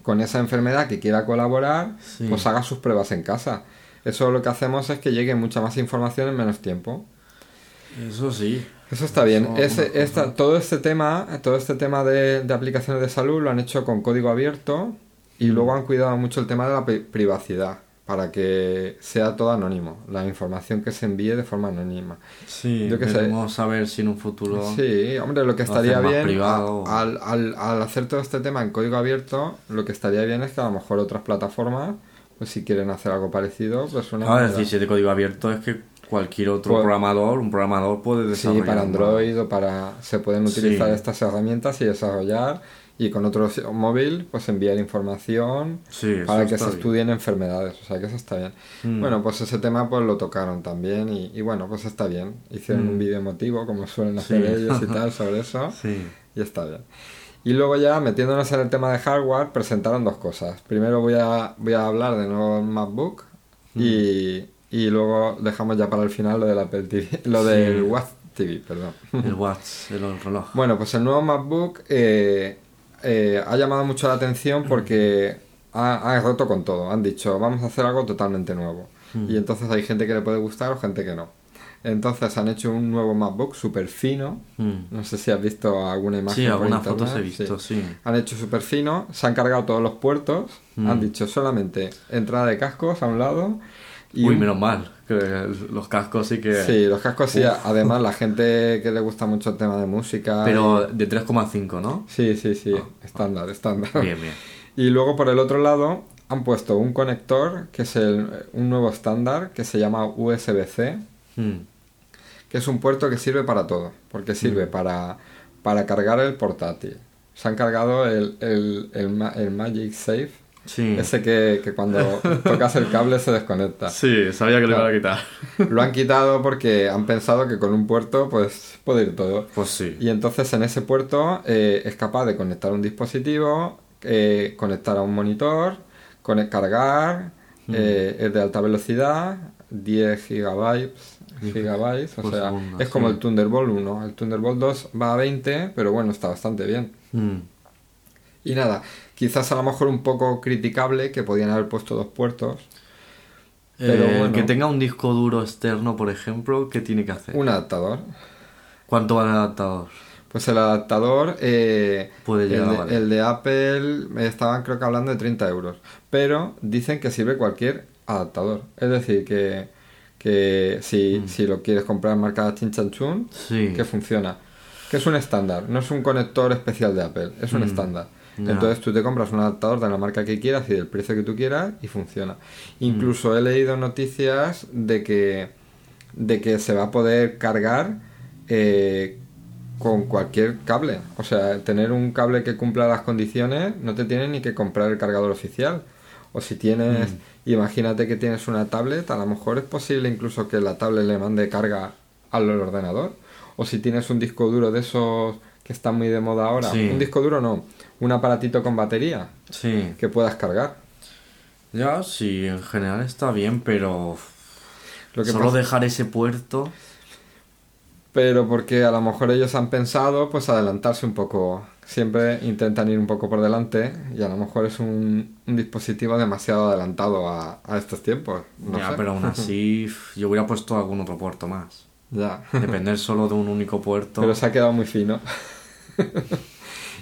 A: con esa enfermedad que quiera colaborar,
B: Sí.
A: pues haga sus pruebas en casa. Eso lo que hacemos es que llegue mucha más información en menos tiempo.
B: Eso sí.
A: Eso está bien.
B: Eso,
A: Ese- esta- todo este tema, todo este tema de, de aplicaciones de salud lo han hecho con código abierto y
B: Mm.
A: luego han cuidado mucho el tema de la pri- privacidad para que sea todo anónimo, la información que se envíe de forma anónima.
B: Sí,
A: Yo qué sé.
B: veremos a ver si en un futuro...
A: Sí, hombre, lo que estaría bien
B: privado.
A: al, al- al hacer todo este tema en código abierto, lo que estaría bien es que a lo mejor otras plataformas, pues si quieren hacer algo parecido, pues una
B: Ahora, si es de código abierto es que cualquier otro
A: Pues-
B: programador, un programador puede
A: Sí,
B: desarrollar.
A: para
B: una-
A: Android o para... Se pueden utilizar
B: Sí.
A: estas herramientas y desarrollar y con otro móvil pues enviar información
B: Sí,
A: para que se
B: bien.
A: estudien enfermedades, o sea que eso está bien.
B: Mm.
A: Bueno, pues ese tema pues lo tocaron también y, y bueno, pues está bien. Hicieron
B: Mm.
A: un vídeo emotivo como suelen hacer
B: Sí.
A: ellos y tal sobre eso
B: Sí.
A: y está bien. Y luego ya metiéndonos en el tema de hardware presentaron dos cosas. Primero voy a, voy a hablar de nuevo MacBook
B: Mm.
A: y, y luego dejamos ya para el final lo del Apple TV, lo del Watch TV, perdón.
B: El watch, el reloj.
A: Bueno, pues el nuevo MacBook eh, eh, ha llamado mucho la atención porque ha, ha roto con todo. Han dicho, vamos a hacer algo totalmente nuevo.
B: Mm.
A: Y entonces hay gente que le puede gustar o gente que no. Entonces han hecho un nuevo MacBook súper fino.
B: Mm.
A: No sé si has visto alguna imagen.
B: Sí, algunas fotos he visto, sí.
A: Han hecho súper fino, se han cargado todos los puertos,
B: Mm.
A: han dicho solamente entrada de cascos a un lado, Y
B: Uy,
A: un-
B: menos mal. que los cascos sí que...
A: Sí, los cascos sí. Además, la gente que le gusta mucho el tema de música.
B: Pero
A: y-
B: de 3,5, ¿no?
A: Sí, sí, sí.
B: Ah,
A: estándar, estándar.
B: Bien, bien.
A: Y luego por el otro lado han puesto un conector que es el- un nuevo estándar que se llama USB-C,
B: Mm.
A: que es un puerto que sirve para todo, porque sirve para, para cargar el portátil. Se han cargado el, el, el, el Magic Safe,
B: Sí.
A: ese que, que cuando tocas el cable se desconecta.
B: Sí, sabía que lo iban a quitar.
A: Lo han quitado porque han pensado que con un puerto pues puede ir todo.
B: Pues sí.
A: Y entonces en ese puerto eh, es capaz de conectar un dispositivo, eh, conectar a un monitor, cargar, eh, es de alta velocidad, 10 gigabytes, gigabytes o sea, es como
B: sí.
A: el Thunderbolt 1. El Thunderbolt 2 va a 20, pero bueno, está bastante bien.
B: Mm.
A: Y nada, quizás a lo mejor un poco criticable que podían haber puesto dos puertos. Pero
B: Eh,
A: bueno.
B: Que tenga un disco duro externo, por ejemplo, ¿qué tiene que hacer?
A: Un adaptador.
B: ¿Cuánto vale el adaptador?
A: Pues el adaptador, eh,
B: Puede llegar
A: el, de,
B: valer.
A: el de Apple, eh, estaban creo que hablando de 30 euros. Pero dicen que sirve cualquier adaptador. Es decir, que, que si,
B: Mm.
A: si lo quieres comprar marca Chinchanchun,
B: Sí.
A: que funciona. Que es un estándar, no es un conector especial de Apple, es un
B: Mm.
A: estándar. Entonces tú te compras un adaptador de la marca que quieras y del precio que tú quieras y funciona.
B: Mm.
A: Incluso he leído noticias de que, de que se va a poder cargar eh, con cualquier cable. O sea, tener un cable que cumpla las condiciones no te tienes ni que comprar el cargador oficial. O si tienes,
B: Mm.
A: imagínate que tienes una tablet, a lo mejor es posible incluso que la tablet le mande carga al ordenador. O si tienes un disco duro de esos que están muy de moda ahora.
B: Sí.
A: Un disco duro no, un aparatito con batería
B: Sí.
A: que puedas cargar.
B: Ya, sí, en general está bien, pero...
A: Lo que
B: Solo
A: pasa-
B: dejar ese puerto...
A: pero porque a lo mejor ellos han pensado pues adelantarse un poco. Siempre intentan ir un poco por delante y a lo mejor es un, un dispositivo demasiado adelantado a, a estos tiempos. No
B: ya,
A: sé.
B: pero aún así yo hubiera puesto algún otro puerto más.
A: Ya.
B: Depender solo de un único puerto.
A: Pero se ha quedado muy fino.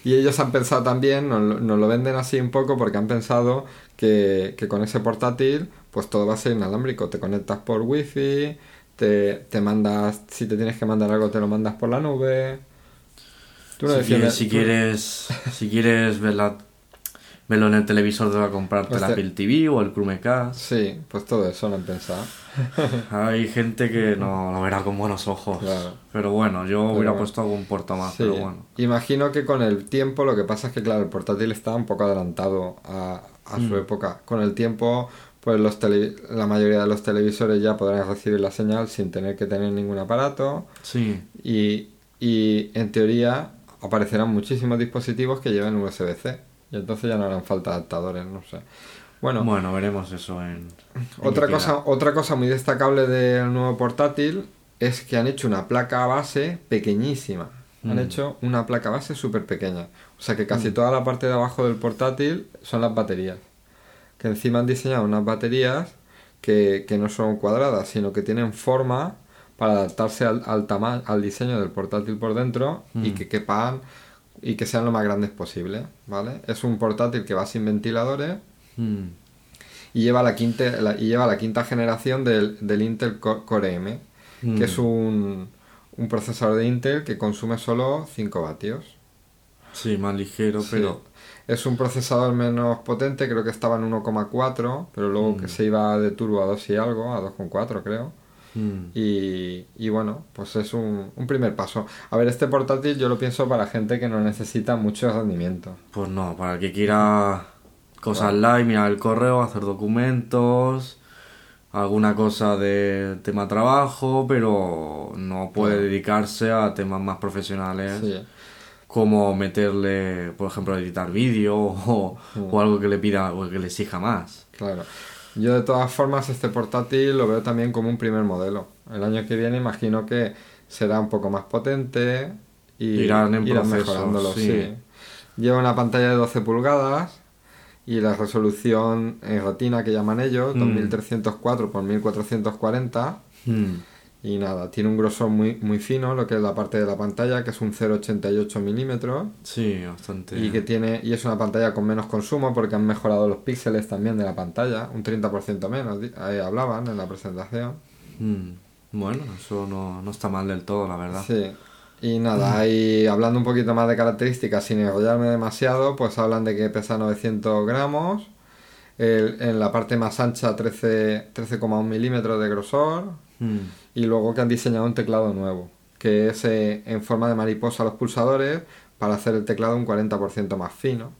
A: y ellos han pensado también, nos, lo- nos lo venden así un poco porque han pensado que, que con ese portátil pues todo va a ser inalámbrico. Te conectas por wifi, te, te mandas, si te tienes que mandar algo te lo mandas por la nube. Tú no
B: si,
A: decías-
B: quieres, si
A: tú-
B: quieres, si quieres verla- verlo en el televisor, debes comprarte
A: Pues
B: la
A: te-
B: Apple TV o el Chromecast.
A: Sí, pues todo eso lo han pensado.
B: Hay gente que no lo verá con buenos ojos.
A: Claro.
B: Pero bueno, yo hubiera
A: bueno.
B: puesto algún puerto más,
A: Sí,
B: pero bueno.
A: Imagino que con el tiempo lo que pasa es que, claro, el portátil está un poco adelantado a, a su
B: Mm.
A: época. Con el tiempo, pues los tele- la mayoría de los televisores ya podrán recibir la señal sin tener que tener ningún aparato.
B: Sí,
A: Y, y en teoría aparecerán muchísimos dispositivos que lleven USB-C. Y entonces ya no harán falta adaptadores, no sé. Bueno,
B: bueno, veremos eso en... en
A: otra cosa,
B: queda.
A: otra cosa muy destacable del nuevo portátil es que han hecho una placa base pequeñísima. Han
B: Mm.
A: hecho una placa base súper pequeña. O sea que casi toda la parte de abajo del portátil son las baterías. Que encima han diseñado unas baterías que, que no son cuadradas, sino que tienen forma para adaptarse al, al tamaño, al diseño del portátil por dentro y
B: Mm.
A: que quepan y que sean lo más grandes posible, ¿vale? Es un portátil que va sin ventiladores
B: Mm,
A: y lleva la quinta, la- y lleva la quinta generación del, del Intel Co- Core M, que es un, un procesador de Intel que consume solo 5 vatios.
B: Sí, más ligero,
A: Sí.
B: pero...
A: Es un procesador menos potente, creo que estaba en 1,4, pero luego
B: Mm.
A: que se iba de turbo a 2 y algo, a 2,4 creo.
B: Mm,
A: Y, y bueno, pues es un, un primer paso. A ver, este portátil yo lo pienso para gente que no necesita mucho rendimiento.
B: Pues no, para el que quiera cosas live, mirar el correo, hacer documentos, alguna cosa de tema trabajo, pero no puede dedicarse a temas más profesionales
A: Sí.
B: como meterle, por ejemplo, editar vídeo o,
A: Mm.
B: o algo que le pida o que le exija más.
A: Claro. Yo de todas formas este portátil lo veo también como un primer modelo. El año que viene imagino que será un poco más potente y
B: Irán en proceso,
A: mejorándolo.
B: sí.
A: sí. Lleva una pantalla de 12 pulgadas y la resolución en retina que llaman ellos,
B: Mm.
A: 2304 por 1440
B: Mm.
A: Y nada, tiene un grosor muy, muy fino, lo que es la parte de la pantalla, que es un 0,88 milímetros.
B: Sí, bastante.
A: Y que tiene y es una pantalla con menos consumo porque han mejorado los píxeles también de la pantalla, un 30% menos, ahí hablaban en la presentación.
B: Mm, Bueno, eso no, no está mal del todo, la verdad.
A: Sí. Y nada, ahí hablando un poquito más de características, sin enrollarme demasiado, pues hablan de que pesa 900 gramos, el- en la parte más ancha 13 13,1 milímetros de grosor,
B: Mm,
A: y luego que han diseñado un teclado nuevo, que es eh, en forma de mariposa los pulsadores para hacer el teclado un 40% más fino.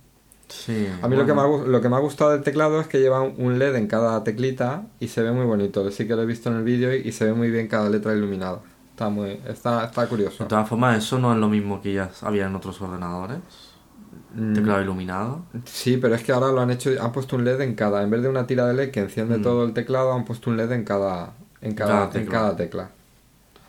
B: Sí.
A: A mí lo, que me ha, lo que me ha gustado del teclado es que lleva un- LED en cada teclita y se ve muy bonito. Sí que lo he visto en el vídeo y, y se ve muy bien cada letra iluminada. Está muy está, está curioso.
B: De todas formas, eso no es lo mismo que ya había en otros ordenadores.
A: Mm,
B: Teclado iluminado.
A: Sí, pero es que ahora lo han hecho, han puesto un LED en cada, en vez de una tira de LED que enciende
B: Mm.
A: todo el teclado, han puesto un LED en cada, en cada,
B: Cada
A: en
B: tecla.
A: cada tecla.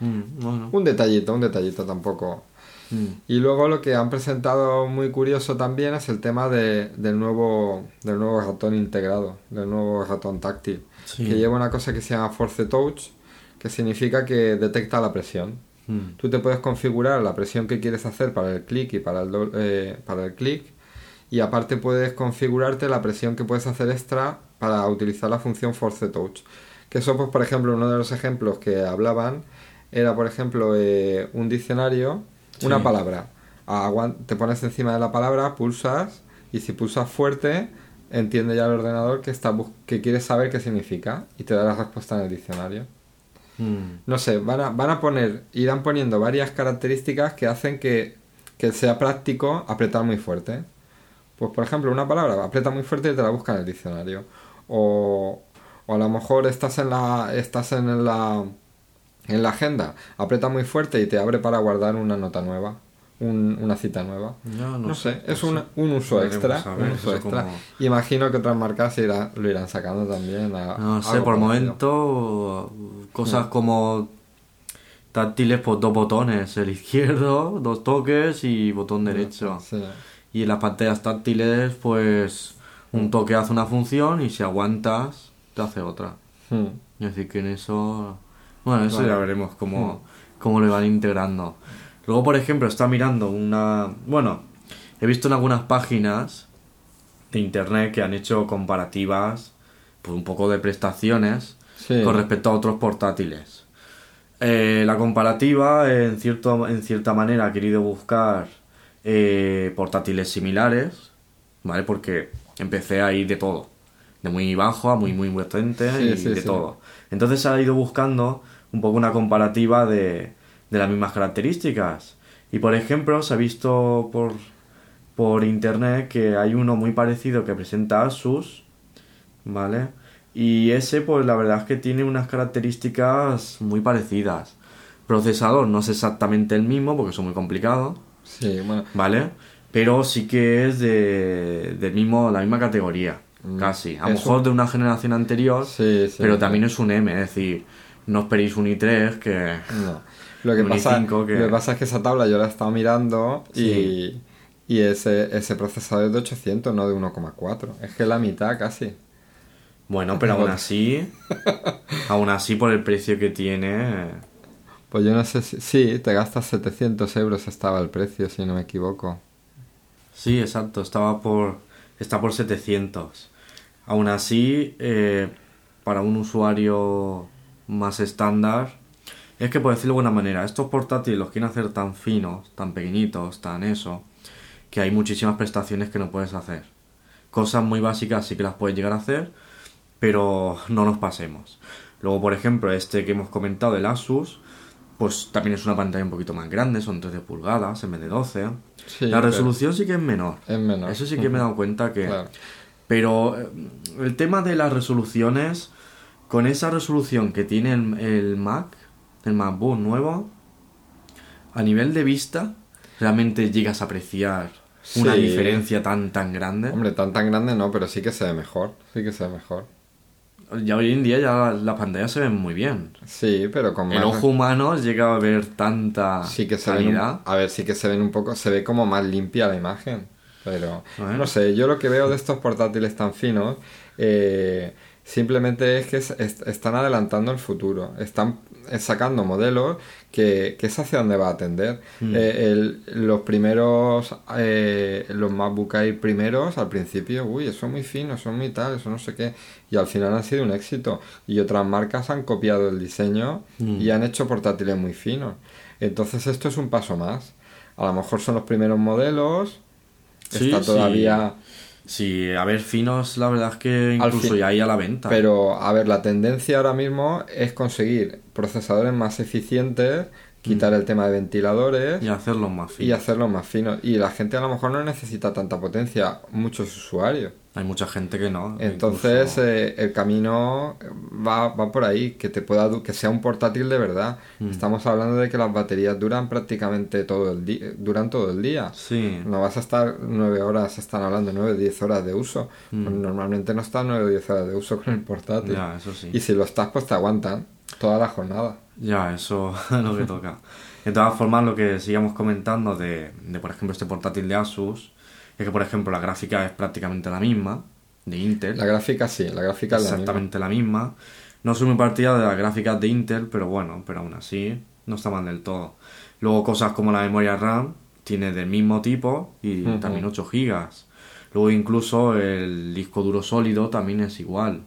B: Mm, bueno.
A: Un detallito, un detallito tampoco.
B: Mm,
A: Y luego lo que han presentado muy curioso también es el tema de, del nuevo del nuevo ratón integrado, del nuevo ratón táctil,
B: Sí.
A: que lleva una cosa que se llama Force Touch, que significa que detecta la presión.
B: mm,
A: Tú te puedes configurar la presión que quieres hacer para el clic y para el, do- eh, para el clic y aparte puedes configurarte la presión que puedes hacer extra para utilizar la función Force Touch. Que eso, pues, por ejemplo, uno de los ejemplos que hablaban era, por ejemplo, eh, un diccionario, una palabra. Te pones encima de la palabra, pulsas y si pulsas fuerte, entiende ya el ordenador que, está que quieres saber qué significa y te da la respuesta en el diccionario.
B: mm.
A: No sé, van a, van a poner, irán poniendo varias características que hacen que, que sea práctico apretar muy fuerte. Pues por ejemplo, una palabra, aprieta muy fuerte y te la busca en el diccionario. O, o a lo mejor estás en la. estás en la. en la agenda, aprieta muy fuerte y te abre para guardar una nota nueva. un- una cita nueva.
B: Ya, no,
A: No, sé, es
B: no
A: un, un uso extra. un uso extra.
B: como-
A: Imagino que otras marcas irá- lo irán sacando también. a-
B: No sé, por el momento, cosas
A: Mm.
B: como táctiles, pues dos botones, el izquierdo, dos toques y botón derecho.
A: Sí.
B: Y en las pantallas táctiles, pues un toque hace una función y si aguantas, te hace otra.
A: Hmm.
B: Es decir, que en eso. Bueno, eso
A: Vale.
B: ya veremos cómo, cómo lo van integrando. Luego, por ejemplo, está mirando una. Bueno, he visto en algunas páginas de internet que han hecho comparativas, pues un poco de prestaciones
A: Sí.
B: con respecto a otros portátiles. Eh, la comparativa, en, cierto, en cierta manera, ha querido buscar eh, portátiles similares, ¿vale? Porque empecé a ir de todo, de muy bajo a muy, muy potente
A: Sí,
B: y
A: sí,
B: de
A: sí.
B: todo. Entonces ha ido buscando un poco una comparativa de, de las mismas características. Y por ejemplo, se ha visto por, por internet que hay uno muy parecido que presenta Asus, ¿vale? Y ese, pues la verdad es que tiene unas características muy parecidas. Procesador no es exactamente el mismo porque son muy complicados,
A: Sí, bueno.
B: ¿vale? Pero sí que es de, del mismo, la misma categoría, casi. A lo mejor
A: un-
B: de una generación anterior,
A: Sí, sí.
B: pero también es un M, es decir, no esperéis un i3 que...
A: No. Lo que,
B: Un
A: pasa,
B: i5 que-
A: lo que pasa es que esa tabla yo la he estado mirando y, y ese, ese procesador es de 800, no de 1,4. Es que la mitad casi.
B: Bueno, pero aún así, aún así por el precio que tiene...
A: Pues yo no sé si... Sí, te gastas 700 euros estaba el precio, si no me equivoco.
B: Sí, exacto, estaba por está por 700. Aún así, eh, para un usuario más estándar, es que por decirlo de alguna manera, estos portátiles los quieren hacer tan finos, tan pequeñitos, tan eso, que hay muchísimas prestaciones que no puedes hacer. Cosas muy básicas sí que las puedes llegar a hacer, pero no nos pasemos. Luego, por ejemplo, este que hemos comentado, el Asus, pues también es una pantalla un poquito más grande, son 13 pulgadas en vez de 12.
A: Sí,
B: la resolución sí que es menor.
A: Es menor.
B: Eso sí que me he dado cuenta que...
A: Claro.
B: Pero eh, el tema de las resoluciones, con esa resolución que tiene el, el Mac, el MacBook nuevo, a nivel de vista, realmente llegas a apreciar una diferencia tan tan grande.
A: Hombre, tan tan grande no, pero sí que se ve mejor. Sí que se ve mejor.
B: Ya hoy en día ya las pantallas se ven muy bien.
A: Sí, pero con
B: El
A: más...
B: ojo humano llega a ver tanta
A: sí que se ven un-
B: calidad.
A: a ver sí que se ven un poco se ve como más limpia la imagen pero
B: Bueno.
A: no sé yo lo que veo de estos portátiles tan finos eh, Simplemente es que es- es- están adelantando el futuro. Están sacando modelos que, que es hacia donde va a atender.
B: Mm.
A: Eh, el- los primeros, eh, los MacBook Air primeros, al principio, uy, eso es muy fino, eso es muy tal, eso no sé qué. Y al final han sido un éxito. Y otras marcas han copiado el diseño
B: Mm.
A: y han hecho portátiles muy finos. Entonces esto es un paso más. A lo mejor son los primeros modelos.
B: Sí,
A: está todavía...
B: Sí, a ver, finos, la verdad es que incluso
A: fin-
B: ya hay a la venta.
A: Pero, a ver, la tendencia ahora mismo es conseguir procesadores más eficientes, quitar el tema de ventiladores
B: Y hacerlos más
A: y hacerlos más finos. Y la gente a lo mejor no necesita tanta potencia, muchos usuarios.
B: Hay mucha gente que no.
A: Entonces,
B: incluso-
A: eh, el camino va, va por ahí, que te pueda que sea un portátil de verdad.
B: Mm.
A: Estamos hablando de que las baterías duran prácticamente todo el día, duran todo el día.
B: Sí,
A: No vas a estar nueve horas, están hablando nueve, diez horas de uso. Pues normalmente no estás nueve o diez horas de uso con el portátil.
B: Mm. ya, eso sí.
A: Y si lo estás, pues te aguantan toda la jornada.
B: Ya, eso es lo que toca. De todas formas, lo que sigamos comentando de, de, por ejemplo, este portátil de Asus, es que, por ejemplo, la gráfica es prácticamente la misma, de Intel.
A: La gráfica sí, la gráfica es la misma.
B: exactamente la misma. No soy muy partida de las gráficas de Intel, pero bueno, pero aún así no está mal del todo. Luego cosas como la memoria RAM tiene del mismo tipo y también 8 GB. Luego incluso el disco duro sólido también es igual,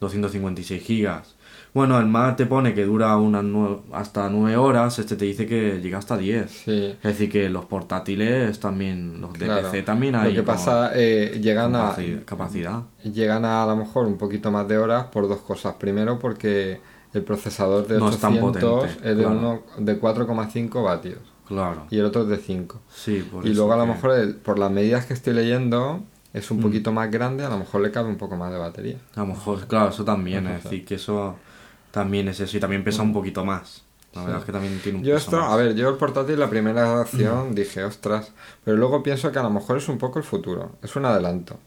B: 256 GB. Bueno, el Mac te pone que dura unas nue- hasta 9 horas, este te dice que llega hasta 10.
A: Sí,
B: Es decir, que los portátiles también, los de
A: claro.
B: PC también hay
A: Lo que pasa, eh, llegan a,
B: capaci- capacidad.
A: llegan a, a lo mejor un poquito más de horas por dos cosas. Primero, porque el procesador de
B: No es tan
A: 800
B: potente,
A: es de,
B: claro.
A: uno, de 4,5 vatios
B: Claro.
A: y el otro es de 5.
B: Sí, por
A: Y
B: eso
A: luego a lo
B: que-
A: mejor, el- por las medidas que estoy leyendo, es un
B: Mm.
A: poquito más grande, a lo mejor le cabe un poco más de batería.
B: A lo mejor, claro, eso también, es decir, que eso también es eso y también pesa un poquito más. La verdad es que también tiene un
A: Yo esto,
B: más.
A: a ver, yo el portátil la primera reacción dije, ostras, pero luego pienso que a lo mejor es un poco el futuro, es un adelanto.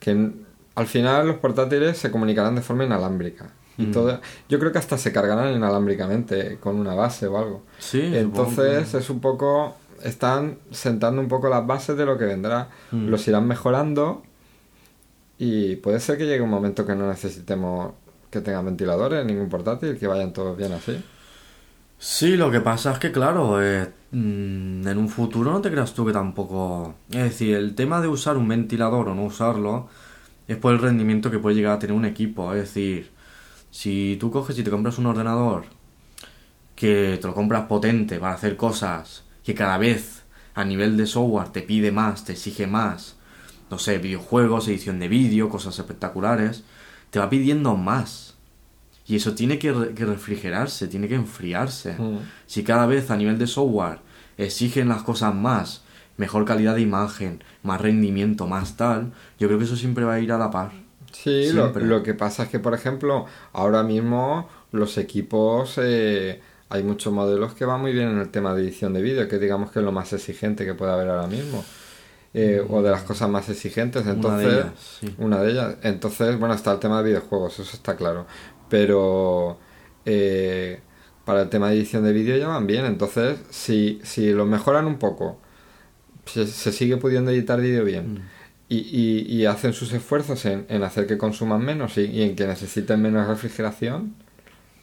A: Que al final los portátiles se comunicarán de forma inalámbrica. Y
B: Mm.
A: todo, yo creo que hasta se cargarán inalámbricamente con una base o algo.
B: Sí,
A: Entonces
B: que-
A: es un poco, están sentando un poco las bases de lo que vendrá.
B: Mm.
A: Los irán mejorando y puede ser que llegue un momento que no necesitemos que tengan ventiladores, ningún portátil, que vayan todos bien así.
B: Sí, lo que pasa es que, claro, eh, mm, en un futuro no te creas tú que tampoco... Es decir, el tema de usar un ventilador o no usarlo es por el rendimiento que puede llegar a tener un equipo. Es decir, si tú coges y te compras un ordenador que te lo compras potente para hacer cosas que cada vez a nivel de software te pide más, te exige más, no sé, videojuegos, edición de vídeo, cosas espectaculares, te va pidiendo más. Y eso tiene que, re- que refrigerarse, tiene que enfriarse.
A: Mm.
B: Si cada vez a nivel de software exigen las cosas más, mejor calidad de imagen, más rendimiento, más tal, yo creo que eso siempre va a ir a la par.
A: Sí, lo, lo que pasa es que, por ejemplo, ahora mismo los equipos, eh, hay muchos modelos que van muy bien en el tema de edición de vídeo, que digamos que es lo más exigente que puede haber ahora mismo. Eh, o de las cosas más exigentes, entonces...
B: Una de ellas, sí.
A: Una de ellas. Entonces, bueno, está el tema de videojuegos, eso está claro. Pero eh, para el tema de edición de vídeo ya van bien. Entonces, si, si lo mejoran un poco, se, se sigue pudiendo editar vídeo bien.
B: Mm.
A: Y, y, y hacen sus esfuerzos en, en hacer que consuman menos y, y en que necesiten menos refrigeración.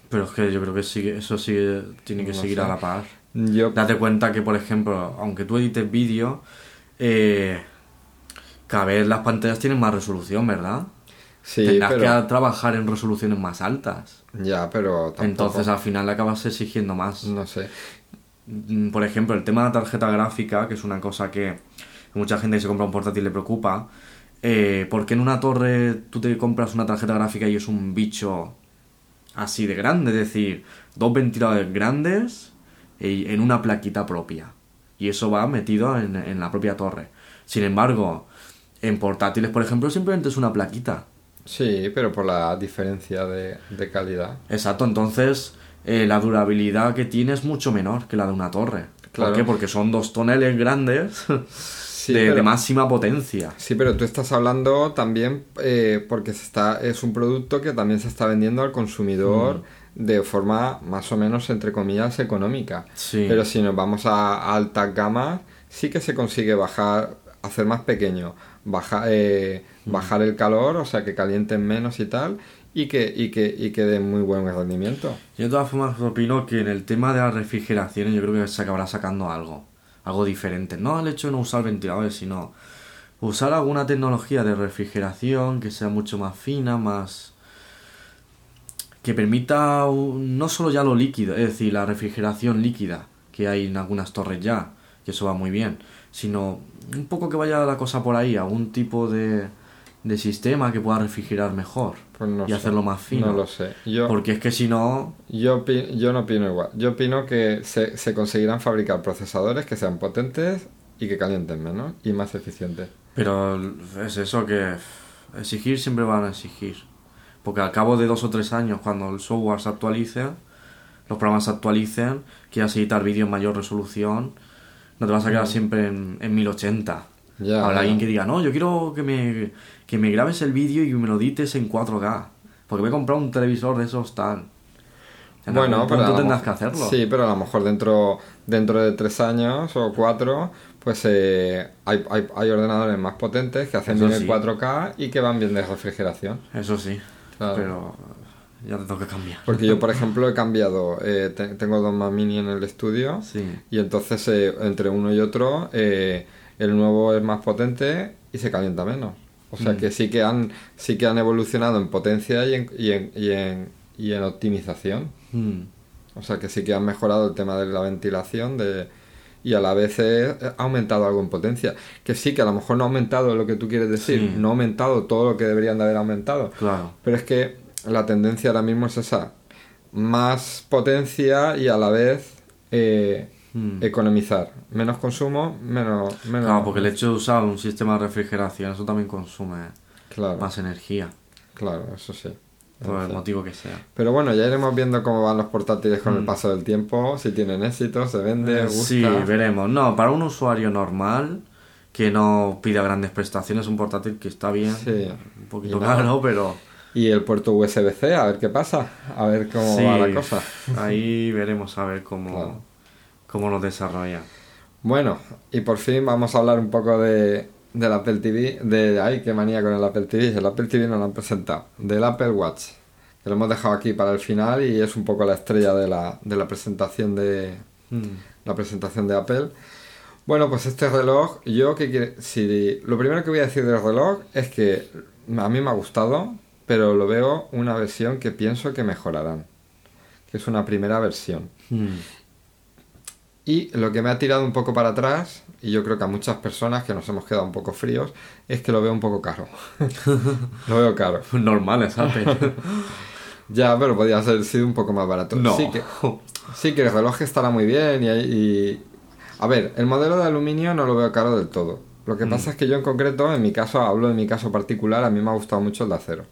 B: Pero es que yo creo que sigue, eso sigue, tiene que
A: No
B: seguir
A: sé.
B: a la par.
A: Yo,
B: Date cuenta que, por ejemplo, aunque tú edites vídeo, eh, cada vez las pantallas tienen más resolución, ¿verdad?
A: sí,
B: Tendrás
A: pero,
B: que trabajar en resoluciones más altas.
A: ya, pero tampoco,
B: Entonces al final acabas exigiendo más.
A: no sé.
B: Mm, Por ejemplo, el tema de la tarjeta gráfica, que es una cosa que mucha gente que se compra un portátil le preocupa. Eh, ¿Por qué en una torre tú te compras una tarjeta gráfica y es un bicho así de grande? Es decir, dos ventiladores grandes en una plaquita propia. Y eso va metido en, en la propia torre. Sin embargo, en portátiles, por ejemplo, simplemente es una plaquita.
A: Sí, pero por la diferencia de, de calidad.
B: Exacto, entonces eh, la durabilidad que tiene es mucho menor que la de una torre.
A: Claro.
B: ¿Por qué? Porque son dos toneles grandes
A: Sí,
B: de, de
A: pero-
B: máxima potencia.
A: Sí, pero tú estás hablando también eh, porque se está, es un producto que también se está vendiendo al consumidor
B: Mm.
A: De forma más o menos, entre comillas, económica.
B: Sí.
A: Pero si nos vamos a, altas gamas, sí que se consigue bajar, hacer más pequeño, baja, eh, bajar el calor, o sea, que calienten menos y tal, y que, y que, y que den muy buen rendimiento.
B: Yo de todas formas opino que en el tema de las refrigeraciones yo creo que se acabará sacando algo, algo diferente. No el hecho de no usar ventiladores, sino usar alguna tecnología de refrigeración que sea mucho más fina, más... que permita un- no solo ya lo líquido, es decir, la refrigeración líquida que hay en algunas torres ya, que eso va muy bien, sino un poco que vaya la cosa por ahí, algún tipo de, de sistema que pueda refrigerar mejor
A: Pues no
B: y
A: sé,
B: hacerlo más fino.
A: No lo sé. Yo,
B: Porque es que si no,
A: yo, yo no opino igual. Yo opino que se, se conseguirán fabricar procesadores que sean potentes y que calienten menos y más eficientes.
B: Pero es eso que exigir siempre van a exigir. Porque al cabo de dos o tres años, cuando el software se actualice, los programas se actualicen, quieras editar vídeo en mayor resolución, no te vas a quedar siempre en, en 1080.
A: Ya,
B: Habrá alguien que diga, no, yo quiero que me, que me grabes el vídeo y me lo edites en 4K. Porque me he comprado un televisor de esos tal. En
A: Bueno, pero a lo
B: tendrás que hacerlo.
A: Sí, pero a lo mejor dentro, dentro de tres años o cuatro, pues eh, hay, hay, hay ordenadores más potentes que hacen bien el
B: sí.
A: 4K y que van bien de refrigeración.
B: Eso sí.
A: Claro.
B: Pero ya te toca cambiar.
A: Porque yo, por ejemplo, he cambiado, eh, te- tengo dos más mini en el estudio
B: Sí.
A: y entonces eh, entre uno y otro eh, el nuevo es más potente y se calienta menos. O sea
B: Mm.
A: que sí que han sí que han evolucionado en potencia y en, y en, y en, y en optimización.
B: Mm.
A: O sea que sí que han mejorado el tema de la ventilación de, y a la vez ha aumentado algo en potencia. Que sí, que a lo mejor no ha aumentado lo que tú quieres decir,
B: Sí.
A: no ha aumentado todo lo que deberían de haber aumentado.
B: Claro.
A: Pero es que la tendencia ahora mismo es esa. Más potencia y a la vez eh,
B: Mm.
A: economizar. Menos consumo, menos... menos
B: Claro, porque el hecho de usar un sistema de refrigeración, eso también consume
A: Claro,
B: más energía,
A: claro, eso sí.
B: Por el motivo que sea.
A: Pero bueno, ya iremos viendo cómo van los portátiles con el
B: Mm.
A: paso del tiempo, si tienen éxito, se vende,
B: Eh,
A: gusta.
B: sí, veremos. No, para un usuario normal que no pida grandes prestaciones, un portátil que está bien,
A: Sí.
B: un poquito caro, pero
A: Y el puerto USB-C, a ver qué pasa, a ver cómo
B: sí,
A: va la cosa.
B: ahí veremos a ver cómo,
A: Claro.
B: cómo lo desarrolla.
A: Bueno, y por fin vamos a hablar un poco de, del Apple TV, de, ay, qué manía con el Apple TV, el Apple TV no lo han presentado, del Apple Watch, que lo hemos dejado aquí para el final y es un poco la estrella de la, de la presentación de
B: Mm.
A: la presentación de Apple. Bueno, pues este reloj, yo que quiere, si lo primero que voy a decir del reloj es que a mí me ha gustado, pero lo veo una versión que pienso que mejorarán, que es una primera versión.
B: Mm.
A: Y lo que me ha tirado un poco para atrás, y yo creo que a muchas personas que nos hemos quedado un poco fríos, es que lo veo un poco caro. lo veo caro.
B: Normal es Apple.
A: Ya, pero podría haber sido un poco más barato.
B: No.
A: Sí que, sí que el reloj estará muy bien y, y- A ver, el modelo de aluminio no lo veo caro del todo. Lo que pasa es que yo en concreto, en mi caso, hablo de mi caso particular, a mí me ha gustado mucho el de acero.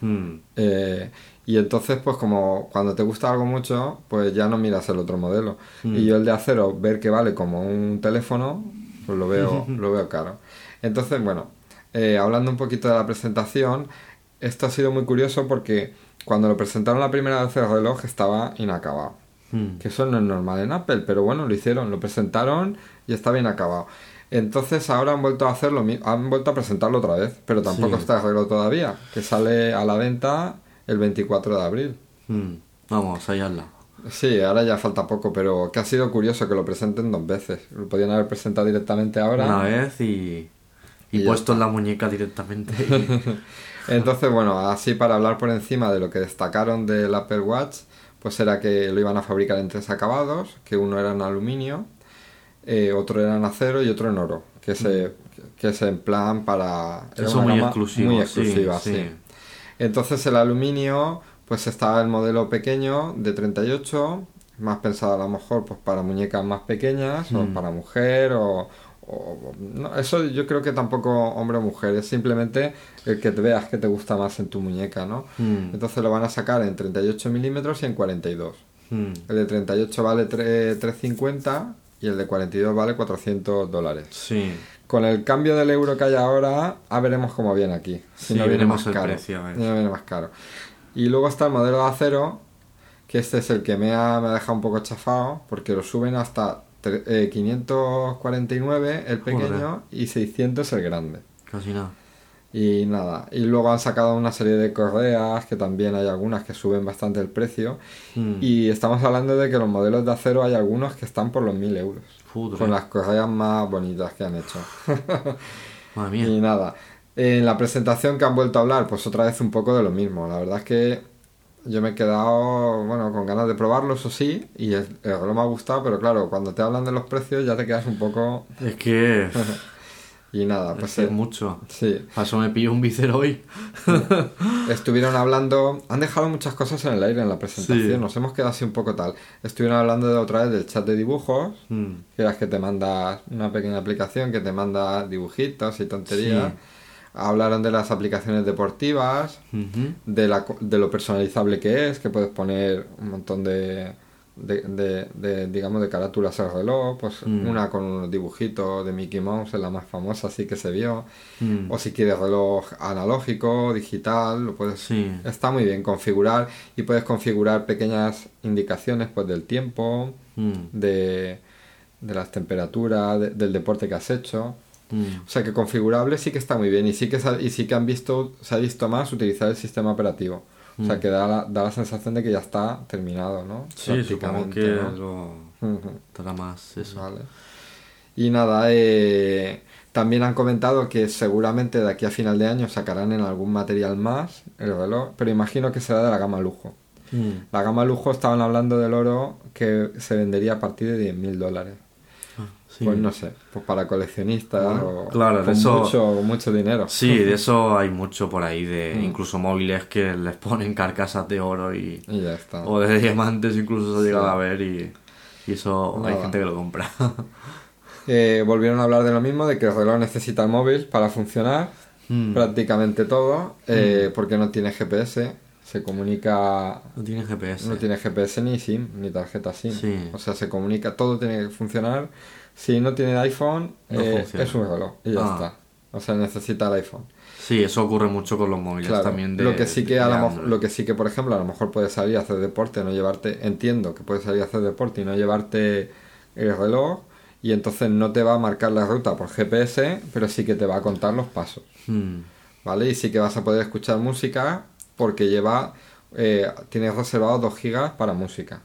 B: Mm.
A: Eh, y entonces, pues como cuando te gusta algo mucho, pues ya no miras el otro modelo.
B: Mm.
A: Y yo el de acero, ver que vale como un teléfono, pues lo veo, lo veo caro. Entonces, bueno, eh, hablando un poquito de la presentación, esto ha sido muy curioso porque cuando lo presentaron la primera vez el reloj estaba inacabado.
B: Mm.
A: Que eso no es normal en Apple, pero bueno, lo hicieron, lo presentaron y está bien acabado. Entonces ahora han vuelto a hacerlo, mi- han vuelto a presentarlo otra vez, pero tampoco
B: Sí.
A: está arreglado todavía, que sale a la venta el 24 de abril.
B: Mm. Vamos, ahí al lado.
A: Sí, ahora ya falta poco, pero que ha sido curioso que lo presenten dos veces. Lo podían haber presentado directamente ahora.
B: Una vez y, y, puesto en la muñeca directamente.
A: Entonces, bueno, así para hablar por encima de lo que destacaron del Apple Watch, pues era que lo iban a fabricar en tres acabados, que uno era en aluminio, eh, otro era en acero y otro en oro, que es, eh, que es en plan para...
B: Eso muy exclusivo,
A: Muy
B: sí,
A: exclusiva,
B: sí.
A: sí. Entonces el aluminio, pues estaba el modelo pequeño de 38, más pensado a lo mejor pues para muñecas más pequeñas, o
B: Mm.
A: para mujer, o... o- no, eso yo creo que tampoco hombre o mujer, es simplemente el que te veas que te gusta más en tu muñeca, ¿no?
B: Mm.
A: Entonces lo van a sacar en 38 milímetros y en 42.
B: Mm.
A: El de 38 vale tre- 350 y el de 42 vale 400 dólares.
B: Sí.
A: Con el cambio del euro que hay ahora, a veremos cómo viene aquí. Si
B: Sí,
A: no viene más caro.
B: precio,
A: no viene más caro. Y luego está el modelo de acero, que este es el que me ha, me ha dejado un poco chafado, porque lo suben hasta eh, 549 el pequeño
B: Joder.
A: y 600 el grande.
B: Casi nada.
A: Y nada, y luego han sacado una serie de correas, que también hay algunas que suben bastante el precio.
B: Mm.
A: Y estamos hablando de que los modelos de acero hay algunos que están por los 1000 euros.
B: Joder.
A: Con las correas más bonitas que han hecho.
B: Madre mía.
A: y nada, en la presentación que han vuelto a hablar, pues otra vez un poco de lo mismo. La verdad es que yo me he quedado, bueno, con ganas de probarlo, eso sí, y el, el reloj me ha gustado, pero claro, cuando te hablan de los precios ya te quedas un poco...
B: Es que.
A: Y nada,
B: es
A: pues
B: que es
A: eh,
B: mucho.
A: sí.
B: Para eso me pillo un Vicero hoy.
A: Estuvieron hablando, han dejado muchas cosas en el aire en la presentación,
B: Sí.
A: nos hemos quedado así un poco tal. Estuvieron hablando de otra vez del chat de dibujos,
B: Mm.
A: que es que te manda una pequeña aplicación que te manda dibujitos y tonterías.
B: Sí.
A: Hablaron de las aplicaciones deportivas,
B: Ujú.
A: de, la, de lo personalizable que es, que puedes poner un montón de, de, de- de, digamos, de carátulas al reloj, pues
B: Mm.
A: una con unos dibujitos de Mickey Mouse, es la más famosa, así que se vio.
B: Mm.
A: O si quieres reloj analógico, digital, lo puedes...
B: Sí.
A: Está muy bien configurar y puedes configurar pequeñas indicaciones pues del tiempo,
B: Mm.
A: de, de las temperaturas, de- del deporte que has hecho. O sea que configurable sí que está muy bien y sí que, y sí que han visto, se ha visto más utilizar el sistema operativo. O sea
B: Mm.
A: que da la, da la sensación de que ya está terminado, ¿no?
B: Sí, supongo
A: Prácticamente,
B: que
A: ¿no?
B: lo más eso.
A: Vale. Y nada, eh, también han comentado que seguramente de aquí a final de año sacarán en algún material más el reloj, pero imagino que será de la gama lujo.
B: Mm.
A: La gama lujo estaban hablando del oro que se vendería a partir de 10.000 dólares.
B: Sí.
A: Pues no sé, pues para coleccionistas
B: Bueno,
A: o
B: claro,
A: con
B: eso-
A: mucho, mucho dinero.
B: Sí, de eso hay mucho por ahí, de
A: Mm.
B: incluso móviles que les ponen carcasas de oro y
A: Y ya está.
B: o de diamantes incluso se ha llegado
A: Sí.
B: a ver y, y eso hay
A: Nada.
B: gente que lo compra.
A: Eh, volvieron a hablar de lo mismo, de que el reloj necesita el móvil para funcionar,
B: Mm.
A: prácticamente todo, eh, porque no tiene GPS, se comunica
B: No tiene GPS.
A: No tiene GPS ni SIM, ni tarjeta SIM.
B: Sí.
A: O sea, se comunica, todo tiene que funcionar. Si no tiene iPhone,
B: No
A: eh,
B: funciona.
A: es un reloj y ya
B: Ah.
A: está. O sea, necesita el iPhone.
B: Sí, eso ocurre mucho con los móviles
A: Claro,
B: también de
A: lo que sí que a lo, lo que sí que por ejemplo a lo mejor puedes salir a hacer deporte, no llevarte, entiendo que puedes salir a hacer deporte y no llevarte el reloj y entonces no te va a marcar la ruta por GPS, pero sí que te va a contar los pasos.
B: Mm.
A: ¿vale? Y sí que vas a poder escuchar música porque lleva, eh, tienes reservado 2 gigas para música.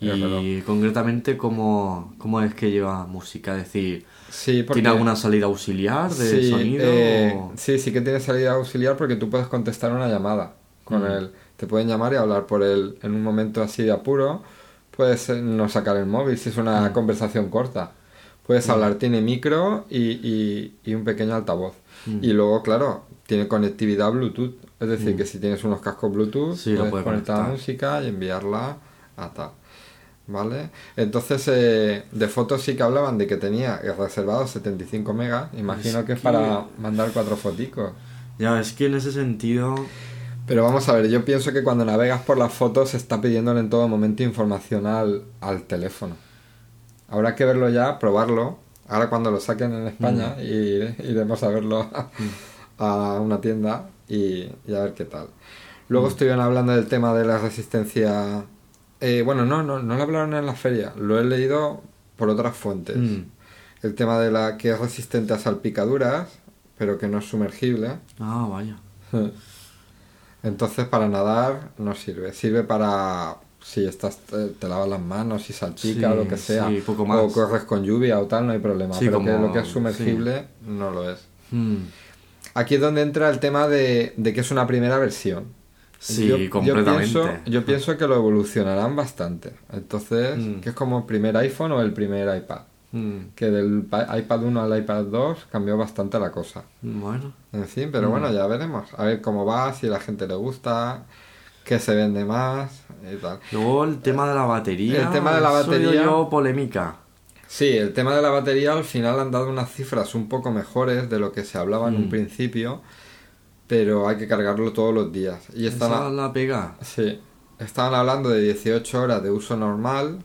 B: Y concretamente, ¿cómo, ¿cómo es que lleva música? Es decir,
A: Sí, porque...
B: ¿tiene alguna salida auxiliar de
A: sí,
B: sonido?
A: eh,
B: o-
A: sí, sí que tiene salida auxiliar porque tú puedes contestar una llamada con
B: Mm.
A: él. Te pueden llamar y hablar por él en un momento así de apuro. Puedes eh, no sacar el móvil si es una
B: Mm.
A: conversación corta. Puedes hablar, tiene micro y, y- y un pequeño altavoz.
B: Mm.
A: Y luego, claro, tiene conectividad Bluetooth. Es decir, que si tienes unos cascos Bluetooth,
B: Sí,
A: puedes
B: puede
A: conectar la música y enviarla a tal. ¿Vale? Entonces, eh, de fotos sí que hablaban de que tenía reservado 75 megas. Imagino
B: Es
A: que es para mandar cuatro foticos.
B: Ya, es que en ese sentido...
A: Pero vamos a ver, yo pienso que cuando navegas por las fotos se está pidiéndole en todo momento información al, al teléfono. Habrá que verlo ya, probarlo. Ahora cuando lo saquen en España
B: Mm.
A: y iremos a verlo a una tienda y, y a ver qué tal. Luego
B: Mm.
A: estuvieron hablando del tema de la resistencia... eh, bueno, no, no, no lo hablaron en la feria, lo he leído por otras fuentes.
B: Mm.
A: El tema de la que es resistente a salpicaduras, pero que no es sumergible.
B: Ah, vaya.
A: Entonces para nadar no sirve. Sirve para si estás te, te lavas las manos y salpica
B: Sí,
A: o lo que sea.
B: sí, poco más.
A: O corres con lluvia o tal, no hay problema.
B: Sí,
A: pero que lo que es sumergible no lo es.
B: Mm.
A: Aquí es donde entra el tema de, de que es una primera versión.
B: Sí,
A: Yo- yo
B: completamente.
A: pienso, yo pienso que lo evolucionarán bastante. Entonces,
B: Mm.
A: que es como el primer iPhone o el primer iPad.
B: Mm.
A: Que del pa- iPad 1 al iPad 2 cambió bastante la cosa.
B: Bueno.
A: En fin, pero
B: Mm.
A: bueno, ya veremos. A ver cómo va, si a la gente le gusta, qué se vende más y tal.
B: Luego el tema de la batería.
A: El tema de la batería-
B: yo polémica.
A: Sí, el tema de la batería al final han dado unas cifras un poco mejores de lo que se hablaba en un
B: Mm. principio,
A: pero hay que cargarlo todos los días. Y están,
B: Esa
A: a-
B: la pega.
A: sí, estaban hablando de 18 horas de uso normal.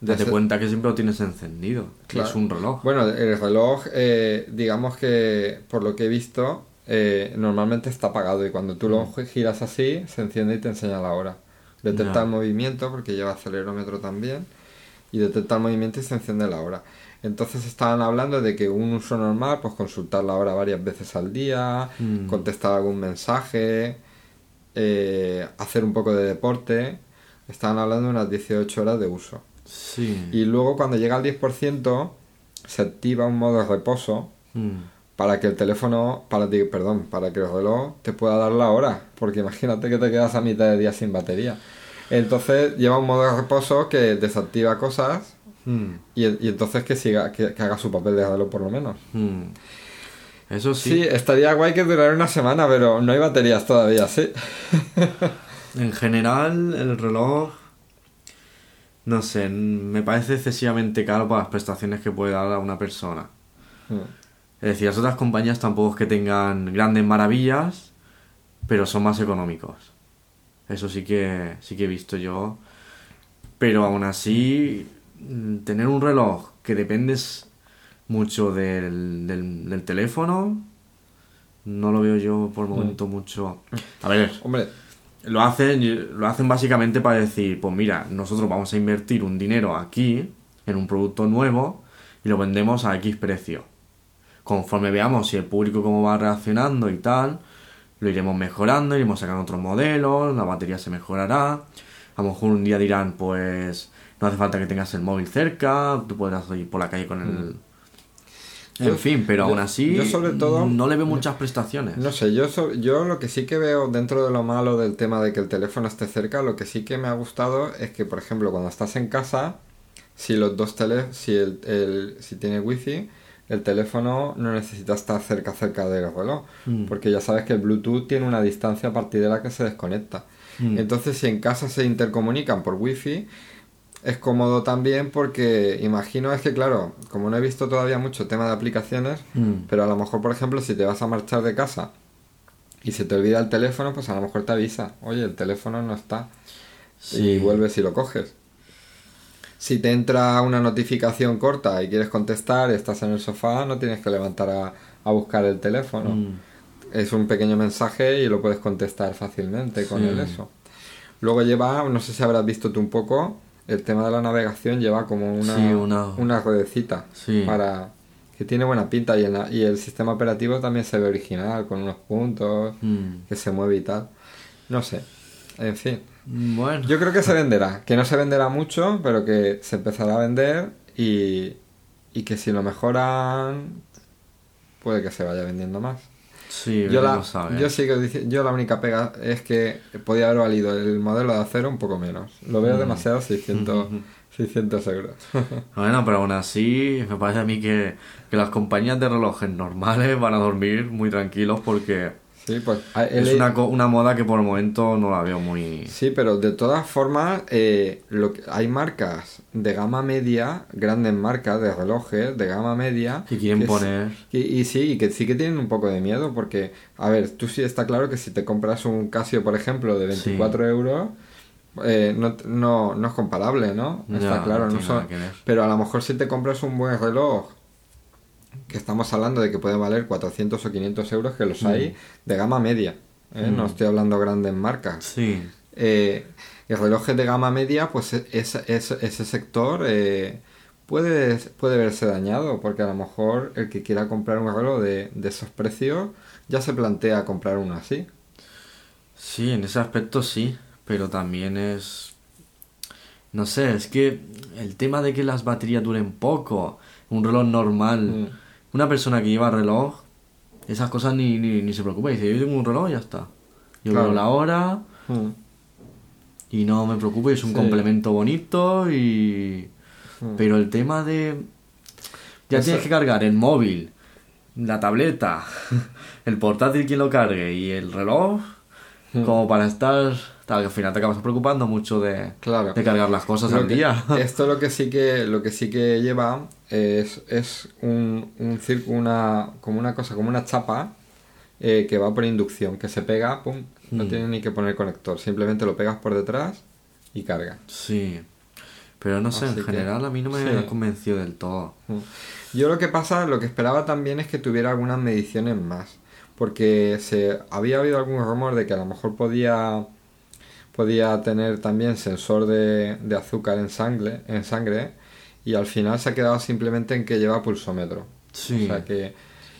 A: De
B: Date cuenta que siempre lo tienes encendido. que
A: Claro.
B: Es un reloj.
A: Bueno, el reloj, eh, digamos que por lo que he visto, eh, normalmente está apagado y cuando tú lo giras así, se enciende y te enseña la hora. Detecta el movimiento porque lleva acelerómetro también y detecta el movimiento y se enciende la hora. Entonces estaban hablando de que un uso normal, pues consultar la hora varias veces al día,
B: Mm.
A: contestar algún mensaje, eh, hacer un poco de deporte. Estaban hablando de unas 18 horas de uso.
B: Sí.
A: Y luego cuando llega al 10% se activa un modo de reposo
B: Mm.
A: para que el teléfono, para ti, perdón, para que el reloj te pueda dar la hora, porque imagínate que te quedas a mitad de día sin batería. Entonces lleva un modo de reposo que desactiva cosas
B: Mm.
A: y, y entonces que siga, que, que haga su papel de por lo menos.
B: Mm. Eso
A: Sí.
B: sí.
A: estaría guay que durara una semana, pero no hay baterías todavía, sí.
B: En general, el reloj. No sé, me parece excesivamente caro para las prestaciones que puede dar a una persona.
A: Mm.
B: Es decir, las otras compañías tampoco es que tengan grandes maravillas, pero son más económicos. Eso sí que, sí que he visto yo. Pero aún así, tener un reloj que dependes mucho del, del, del teléfono, no lo veo yo por el momento mucho. A ver,
A: Hombre,
B: lo hacen, lo hacen básicamente para decir, pues mira, nosotros vamos a invertir un dinero aquí en un producto nuevo y lo vendemos a X precio. Conforme veamos si el público cómo va reaccionando y tal, lo iremos mejorando, iremos sacando otros modelos, la batería se mejorará. A lo mejor un día dirán, pues no hace falta que tengas el móvil cerca, tú podrás ir por la calle con el... En
A: Yo-
B: fin, pero
A: yo-
B: aún así
A: yo sobre todo-
B: no le veo muchas prestaciones.
A: No sé, yo, so- yo lo que sí que veo dentro de lo malo del tema de que el teléfono esté cerca, lo que sí que me ha gustado es que, por ejemplo, cuando estás en casa, si los dos tele si el, el- si tiene wifi, el teléfono no necesita estar cerca cerca del reloj,
B: Mm.
A: porque ya sabes que el Bluetooth tiene una distancia a partir de la que se desconecta.
B: Mm.
A: Entonces, si en casa se intercomunican por wifi, es cómodo también porque imagino es que claro, como no he visto todavía mucho tema de aplicaciones,
B: Mm.
A: pero a lo mejor, por ejemplo, si te vas a marchar de casa y se te olvida el teléfono, pues a lo mejor te avisa, oye, el teléfono no está.
B: Sí.
A: Y vuelves y lo coges. Si te entra una notificación corta y quieres contestar y estás en el sofá, no tienes que levantar a, a buscar el teléfono.
B: Mm.
A: Es un pequeño mensaje y lo puedes contestar fácilmente con
B: Sí.
A: el eso. Luego lleva, no sé si habrás visto tú un poco, el tema de la navegación lleva como una,
B: Sí, una-
A: una ruedecita
B: Sí.
A: para que tiene buena pinta y, en la- y el sistema operativo también se ve original con unos puntos
B: Mm.
A: que se mueve y tal. No sé. En fin.
B: Bueno.
A: Yo creo que se venderá, que no se venderá mucho, pero que se empezará a vender y, y que si lo mejoran puede que se vaya vendiendo más.
B: Sí,
A: Yo, la,
B: ver.
A: yo sigo dici- yo la única pega es que podía haber valido el modelo de acero un poco menos. Lo
B: Mm.
A: veo demasiado 600, 600 euros.
B: Bueno, pero aún así, me parece a mí que, que las compañías de relojes normales van a dormir muy tranquilos porque
A: sí, pues a- he
B: es una, una moda que por el momento no la veo muy...
A: Sí, pero de todas formas, eh, lo que, hay marcas de gama media, grandes marcas de relojes de gama media.
B: Que quieren poner...
A: Y, y sí, y que sí que tienen un poco de miedo, porque, a ver, tú sí está claro que si te compras un Casio, por ejemplo, de 24 euros, eh, no, no, no es comparable, ¿no?
B: Ya,
A: está claro,
B: no
A: son-
B: que.
A: Pero a lo mejor si te compras un buen reloj, que estamos hablando de que puede valer 400 o 500 euros, que los hay de gama media, ¿eh? No
B: Mm.
A: estoy hablando grandes marcas
B: Sí,
A: eh, el reloj de gama media, pues e- es, es- ese sector eh, puede, puede verse dañado, porque a lo mejor el que quiera comprar un reloj de, de esos precios ya se plantea comprar uno así.
B: sí, en ese aspecto sí, pero también es... No sé, es que el tema de que las baterías duren poco, un reloj normal,
A: Mm.
B: una persona que lleva reloj, esas cosas ni, ni, ni se preocupa, dice, yo tengo un reloj y ya está. Yo
A: Claro.
B: veo la hora,
A: Mm.
B: Y no me preocupo, y es un
A: Sí.
B: complemento bonito y...
A: Mm.
B: Pero el tema de... Ya
A: Eso-
B: tienes que cargar el móvil, la tableta, el portátil quien lo cargue y el reloj, como para estar... Tal, que al final te acabas preocupando mucho de,
A: Claro.
B: de cargar las cosas
A: Lo
B: al
A: que-
B: día.
A: Esto lo que sí que lo que sí que lleva es, es un, un circo, una como una cosa, como una chapa eh, que va por inducción, que se pega, pum, no
B: Mm.
A: tiene ni que poner conector, simplemente lo pegas por detrás y carga.
B: Sí. Pero no sé,
A: Así
B: en
A: que-
B: general a mí no me
A: sí.
B: ha convencido del todo.
A: Mm. Yo lo que pasa, lo que esperaba también es que tuviera algunas mediciones más, porque se había habido algún rumor de que a lo mejor podía podía tener también sensor de, de azúcar en sangre, en sangre y al final se ha quedado simplemente en que lleva pulsómetro.
B: Sí.
A: O sea que.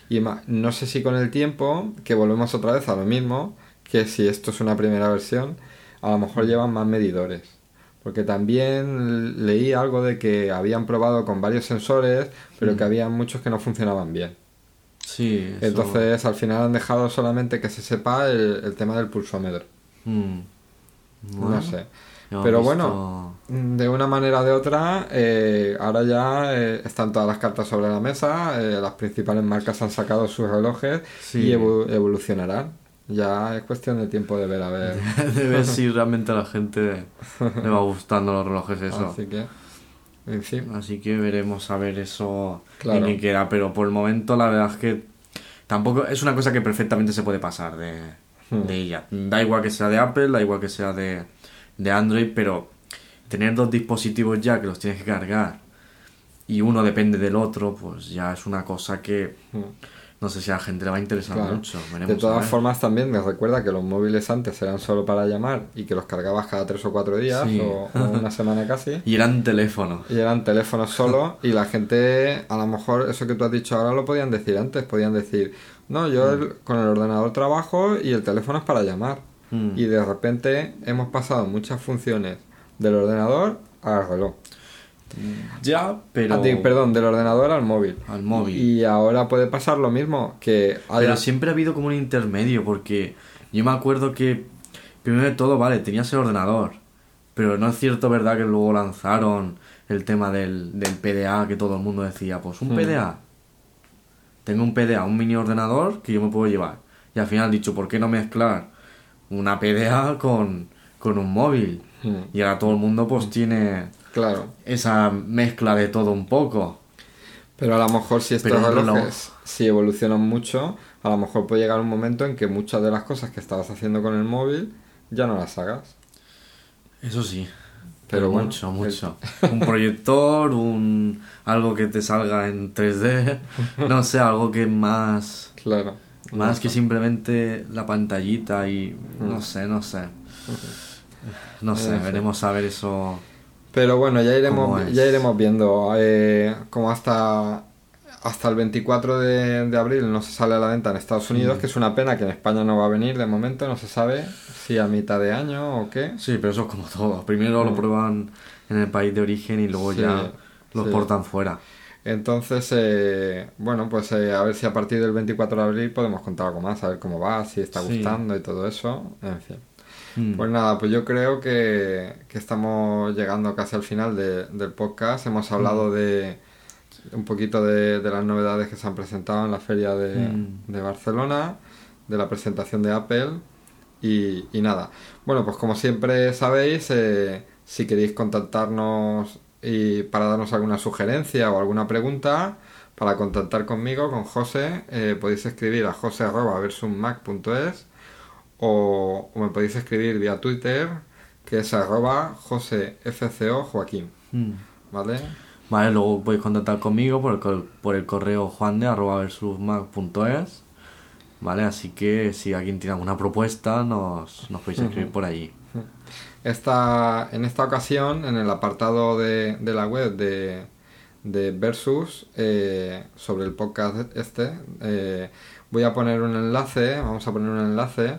A: Y no sé si con el tiempo, que volvemos otra vez a lo mismo, que si esto es una primera versión, a lo mejor llevan más medidores. Porque también leí algo de que habían probado con varios sensores, pero que había muchos que no funcionaban bien.
B: Sí. eso-
A: Entonces al final han dejado solamente que se sepa el, el tema del pulsómetro.
B: Mm.
A: No sé. Pero
B: visto-
A: bueno, de una manera o de otra, eh, ahora ya eh, están todas las cartas sobre la mesa, eh, las principales marcas han sacado sus relojes
B: Sí.
A: y evo- evolucionarán. Ya es cuestión de tiempo de ver a ver.
B: de ver si realmente a la gente le va gustando los relojes eso.
A: Así que, en fin,
B: Así que veremos a ver eso
A: Claro.
B: en qué queda. Pero por el momento la verdad es que tampoco es una cosa que perfectamente se puede pasar de,
A: Hmm.
B: de ella. Da igual que sea de Apple, da igual que sea de, de Android, pero tener dos dispositivos ya que los tienes que cargar y uno depende del otro, pues ya es una cosa que no sé si a la gente le va a interesar
A: Claro.
B: mucho.
A: De
B: Veremos
A: todas
B: ver.
A: formas, también me recuerda que los móviles antes eran solo para llamar y que los cargabas cada tres o cuatro días
B: Sí.
A: o, o una semana casi.
B: Y eran teléfonos.
A: Y eran teléfonos solo y la gente, a lo mejor eso que tú has dicho ahora lo podían decir antes, podían decir, no, yo el- con el ordenador trabajo y el teléfono es para llamar.
B: Mm.
A: Y de repente hemos pasado muchas funciones del ordenador al reloj.
B: Ya, pero...
A: Ah, perdón, del ordenador al móvil.
B: Al móvil.
A: Y ahora puede pasar lo mismo, que.
B: Pero siempre ha habido como un intermedio, porque yo me acuerdo que, primero de todo, vale, tenías el ordenador, pero no es cierto, ¿verdad?, que luego lanzaron el tema del, del PDA, que todo el mundo decía, pues un. PDA. Tengo un PDA, un mini ordenador que yo me puedo llevar. Y al final han dicho, ¿por qué no mezclar una PDA con, con un móvil?
A: Hmm,
B: Y ahora todo el mundo pues tiene
A: Claro.
B: esa mezcla de todo un poco.
A: Pero a lo mejor si estos relojes si evolucionan mucho, a lo mejor puede llegar un momento en que muchas de las cosas que estabas haciendo con el móvil ya no las hagas.
B: Eso sí.
A: Pero bueno,
B: mucho, mucho. Un proyector, un algo que te salga en 3D, no sé, algo que más
A: Claro.
B: más que simplemente la pantallita y
A: Mm.
B: no sé, no sé. No sé,
A: fin.
B: veremos a ver eso.
A: Pero bueno, ya
B: ¿Cómo
A: iremos,
B: es?
A: ya iremos viendo. Eh, como hasta, hasta el 24 de, de abril no se sale a la venta en Estados Unidos,
B: Mm.
A: que es una pena que en España no va a venir de momento, no se sabe si a mitad de año o qué.
B: Sí, pero eso es como todo. Primero lo prueban en el país de origen y luego
A: Mm. Sí,
B: ya lo
A: sí.
B: portan fuera.
A: Entonces, eh, bueno, pues eh, a ver si a partir del 24 de abril podemos contar algo más, a ver cómo va, si está
B: Sí.
A: gustando y todo eso, en fin.
B: Mm.
A: Pues nada, pues yo creo que, que estamos llegando casi al final de- del podcast. Hemos hablado de un poquito de, de las novedades que se han presentado en la feria de,
B: Mm.
A: de Barcelona, de la presentación de Apple y, y nada. Bueno, pues como siempre sabéis, eh, si queréis contactarnos y para darnos alguna sugerencia o alguna pregunta, para contactar conmigo, con José, eh, podéis escribir a jose.versusmac.es o, o me podéis escribir vía Twitter, que es arroba josefco joaquín,
B: Mm.
A: ¿vale?
B: Vale, luego podéis contactar conmigo por el, por el correo juande arroba versusmac.es. Vale, así que si alguien tiene alguna propuesta, nos, nos podéis escribir por allí.
A: Esta, en esta ocasión, en el apartado de, de la web de, de Versus, eh, sobre el podcast este, eh, voy a poner un enlace, vamos a poner un enlace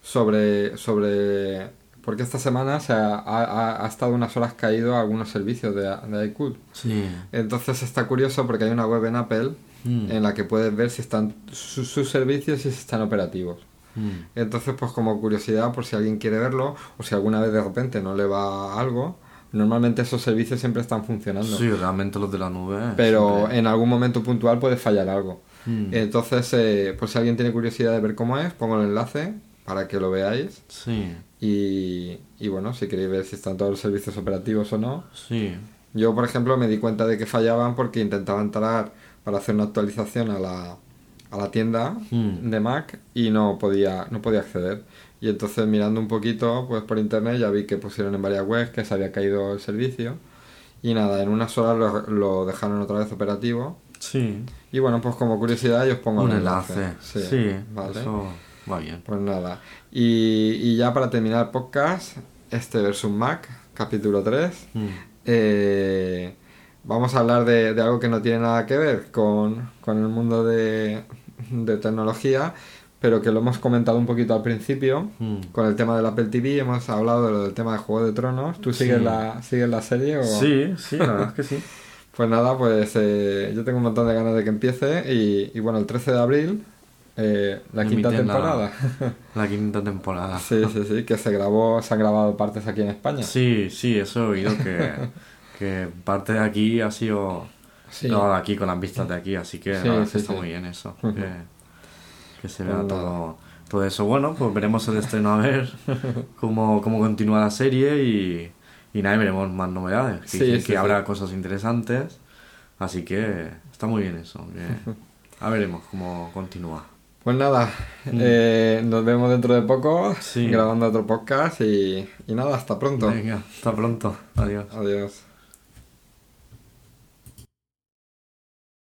A: sobre, sobre porque esta semana se ha, ha- ha estado unas horas caído algunos servicios de, de iCloud.
B: Sí.
A: Entonces está curioso porque hay una web en Apple
B: Mm.
A: en la que puedes ver si están sus, sus servicios y si están operativos.
B: Mm.
A: Entonces, pues como curiosidad, por si alguien quiere verlo, o si alguna vez de repente no le va algo, normalmente esos servicios siempre están funcionando.
B: Sí, realmente los de la nube.
A: pero
B: siempre-
A: en algún momento puntual puede fallar algo.
B: Mm.
A: Entonces, eh, por si alguien tiene curiosidad de ver cómo es, pongo el enlace para que lo veáis.
B: Sí,
A: Y, y bueno, si queréis ver si están todos los servicios operativos o no.
B: sí.
A: Yo, por ejemplo, me di cuenta de que fallaban porque intentaba entrar para hacer una actualización a la, a la tienda
B: Mm.
A: de Mac y no podía, no podía acceder. Y entonces mirando un poquito pues por internet ya vi que pusieron en varias webs que se había caído el servicio. Y nada, en unas horas lo, lo dejaron otra vez operativo.
B: Sí.
A: Y bueno, pues como curiosidad yo os pongo
B: Un enlace.
A: Sí,
B: Sí,
A: vale.
B: eso va bien.
A: Pues nada. Y, y ya para terminar el podcast, este versus Mac, capítulo 3.
B: Mm.
A: Eh, vamos a hablar de, de algo que no tiene nada que ver con, con el mundo de, de tecnología, pero que lo hemos comentado un poquito al principio
B: Mm.
A: con el tema del Apple TV, hemos hablado de lo del tema de Juego de Tronos. ¿Tú sigues,
B: Sí.
A: la, sigues la serie? O...
B: Sí, sí, la verdad es que sí.
A: Pues nada, pues eh, yo tengo un montón de ganas de que empiece y, y bueno, el 13 de abril, eh, la quinta
B: la-
A: temporada.
B: La quinta temporada.
A: sí, sí, sí, que se grabó, se han grabado partes aquí en España.
B: Sí, sí, eso he oído que, que parte de aquí ha sido
A: Sí.
B: grabada aquí con las vistas de aquí, así que
A: Sí,
B: la
A: sí,
B: está muy bien eso. Que, que se vea todo, todo eso. Bueno, pues veremos el estreno a ver cómo, cómo continúa la serie y, y nada, veremos más novedades. Que
A: Sí,
B: dicen
A: sí,
B: que habrá cosas interesantes, así que está muy bien eso. que- a veremos cómo continúa.
A: Pues nada, eh, nos vemos dentro de poco
B: Mm. Sí.
A: grabando otro podcast y, y nada, hasta pronto.
B: Venga, hasta pronto. Adiós.
A: Adiós.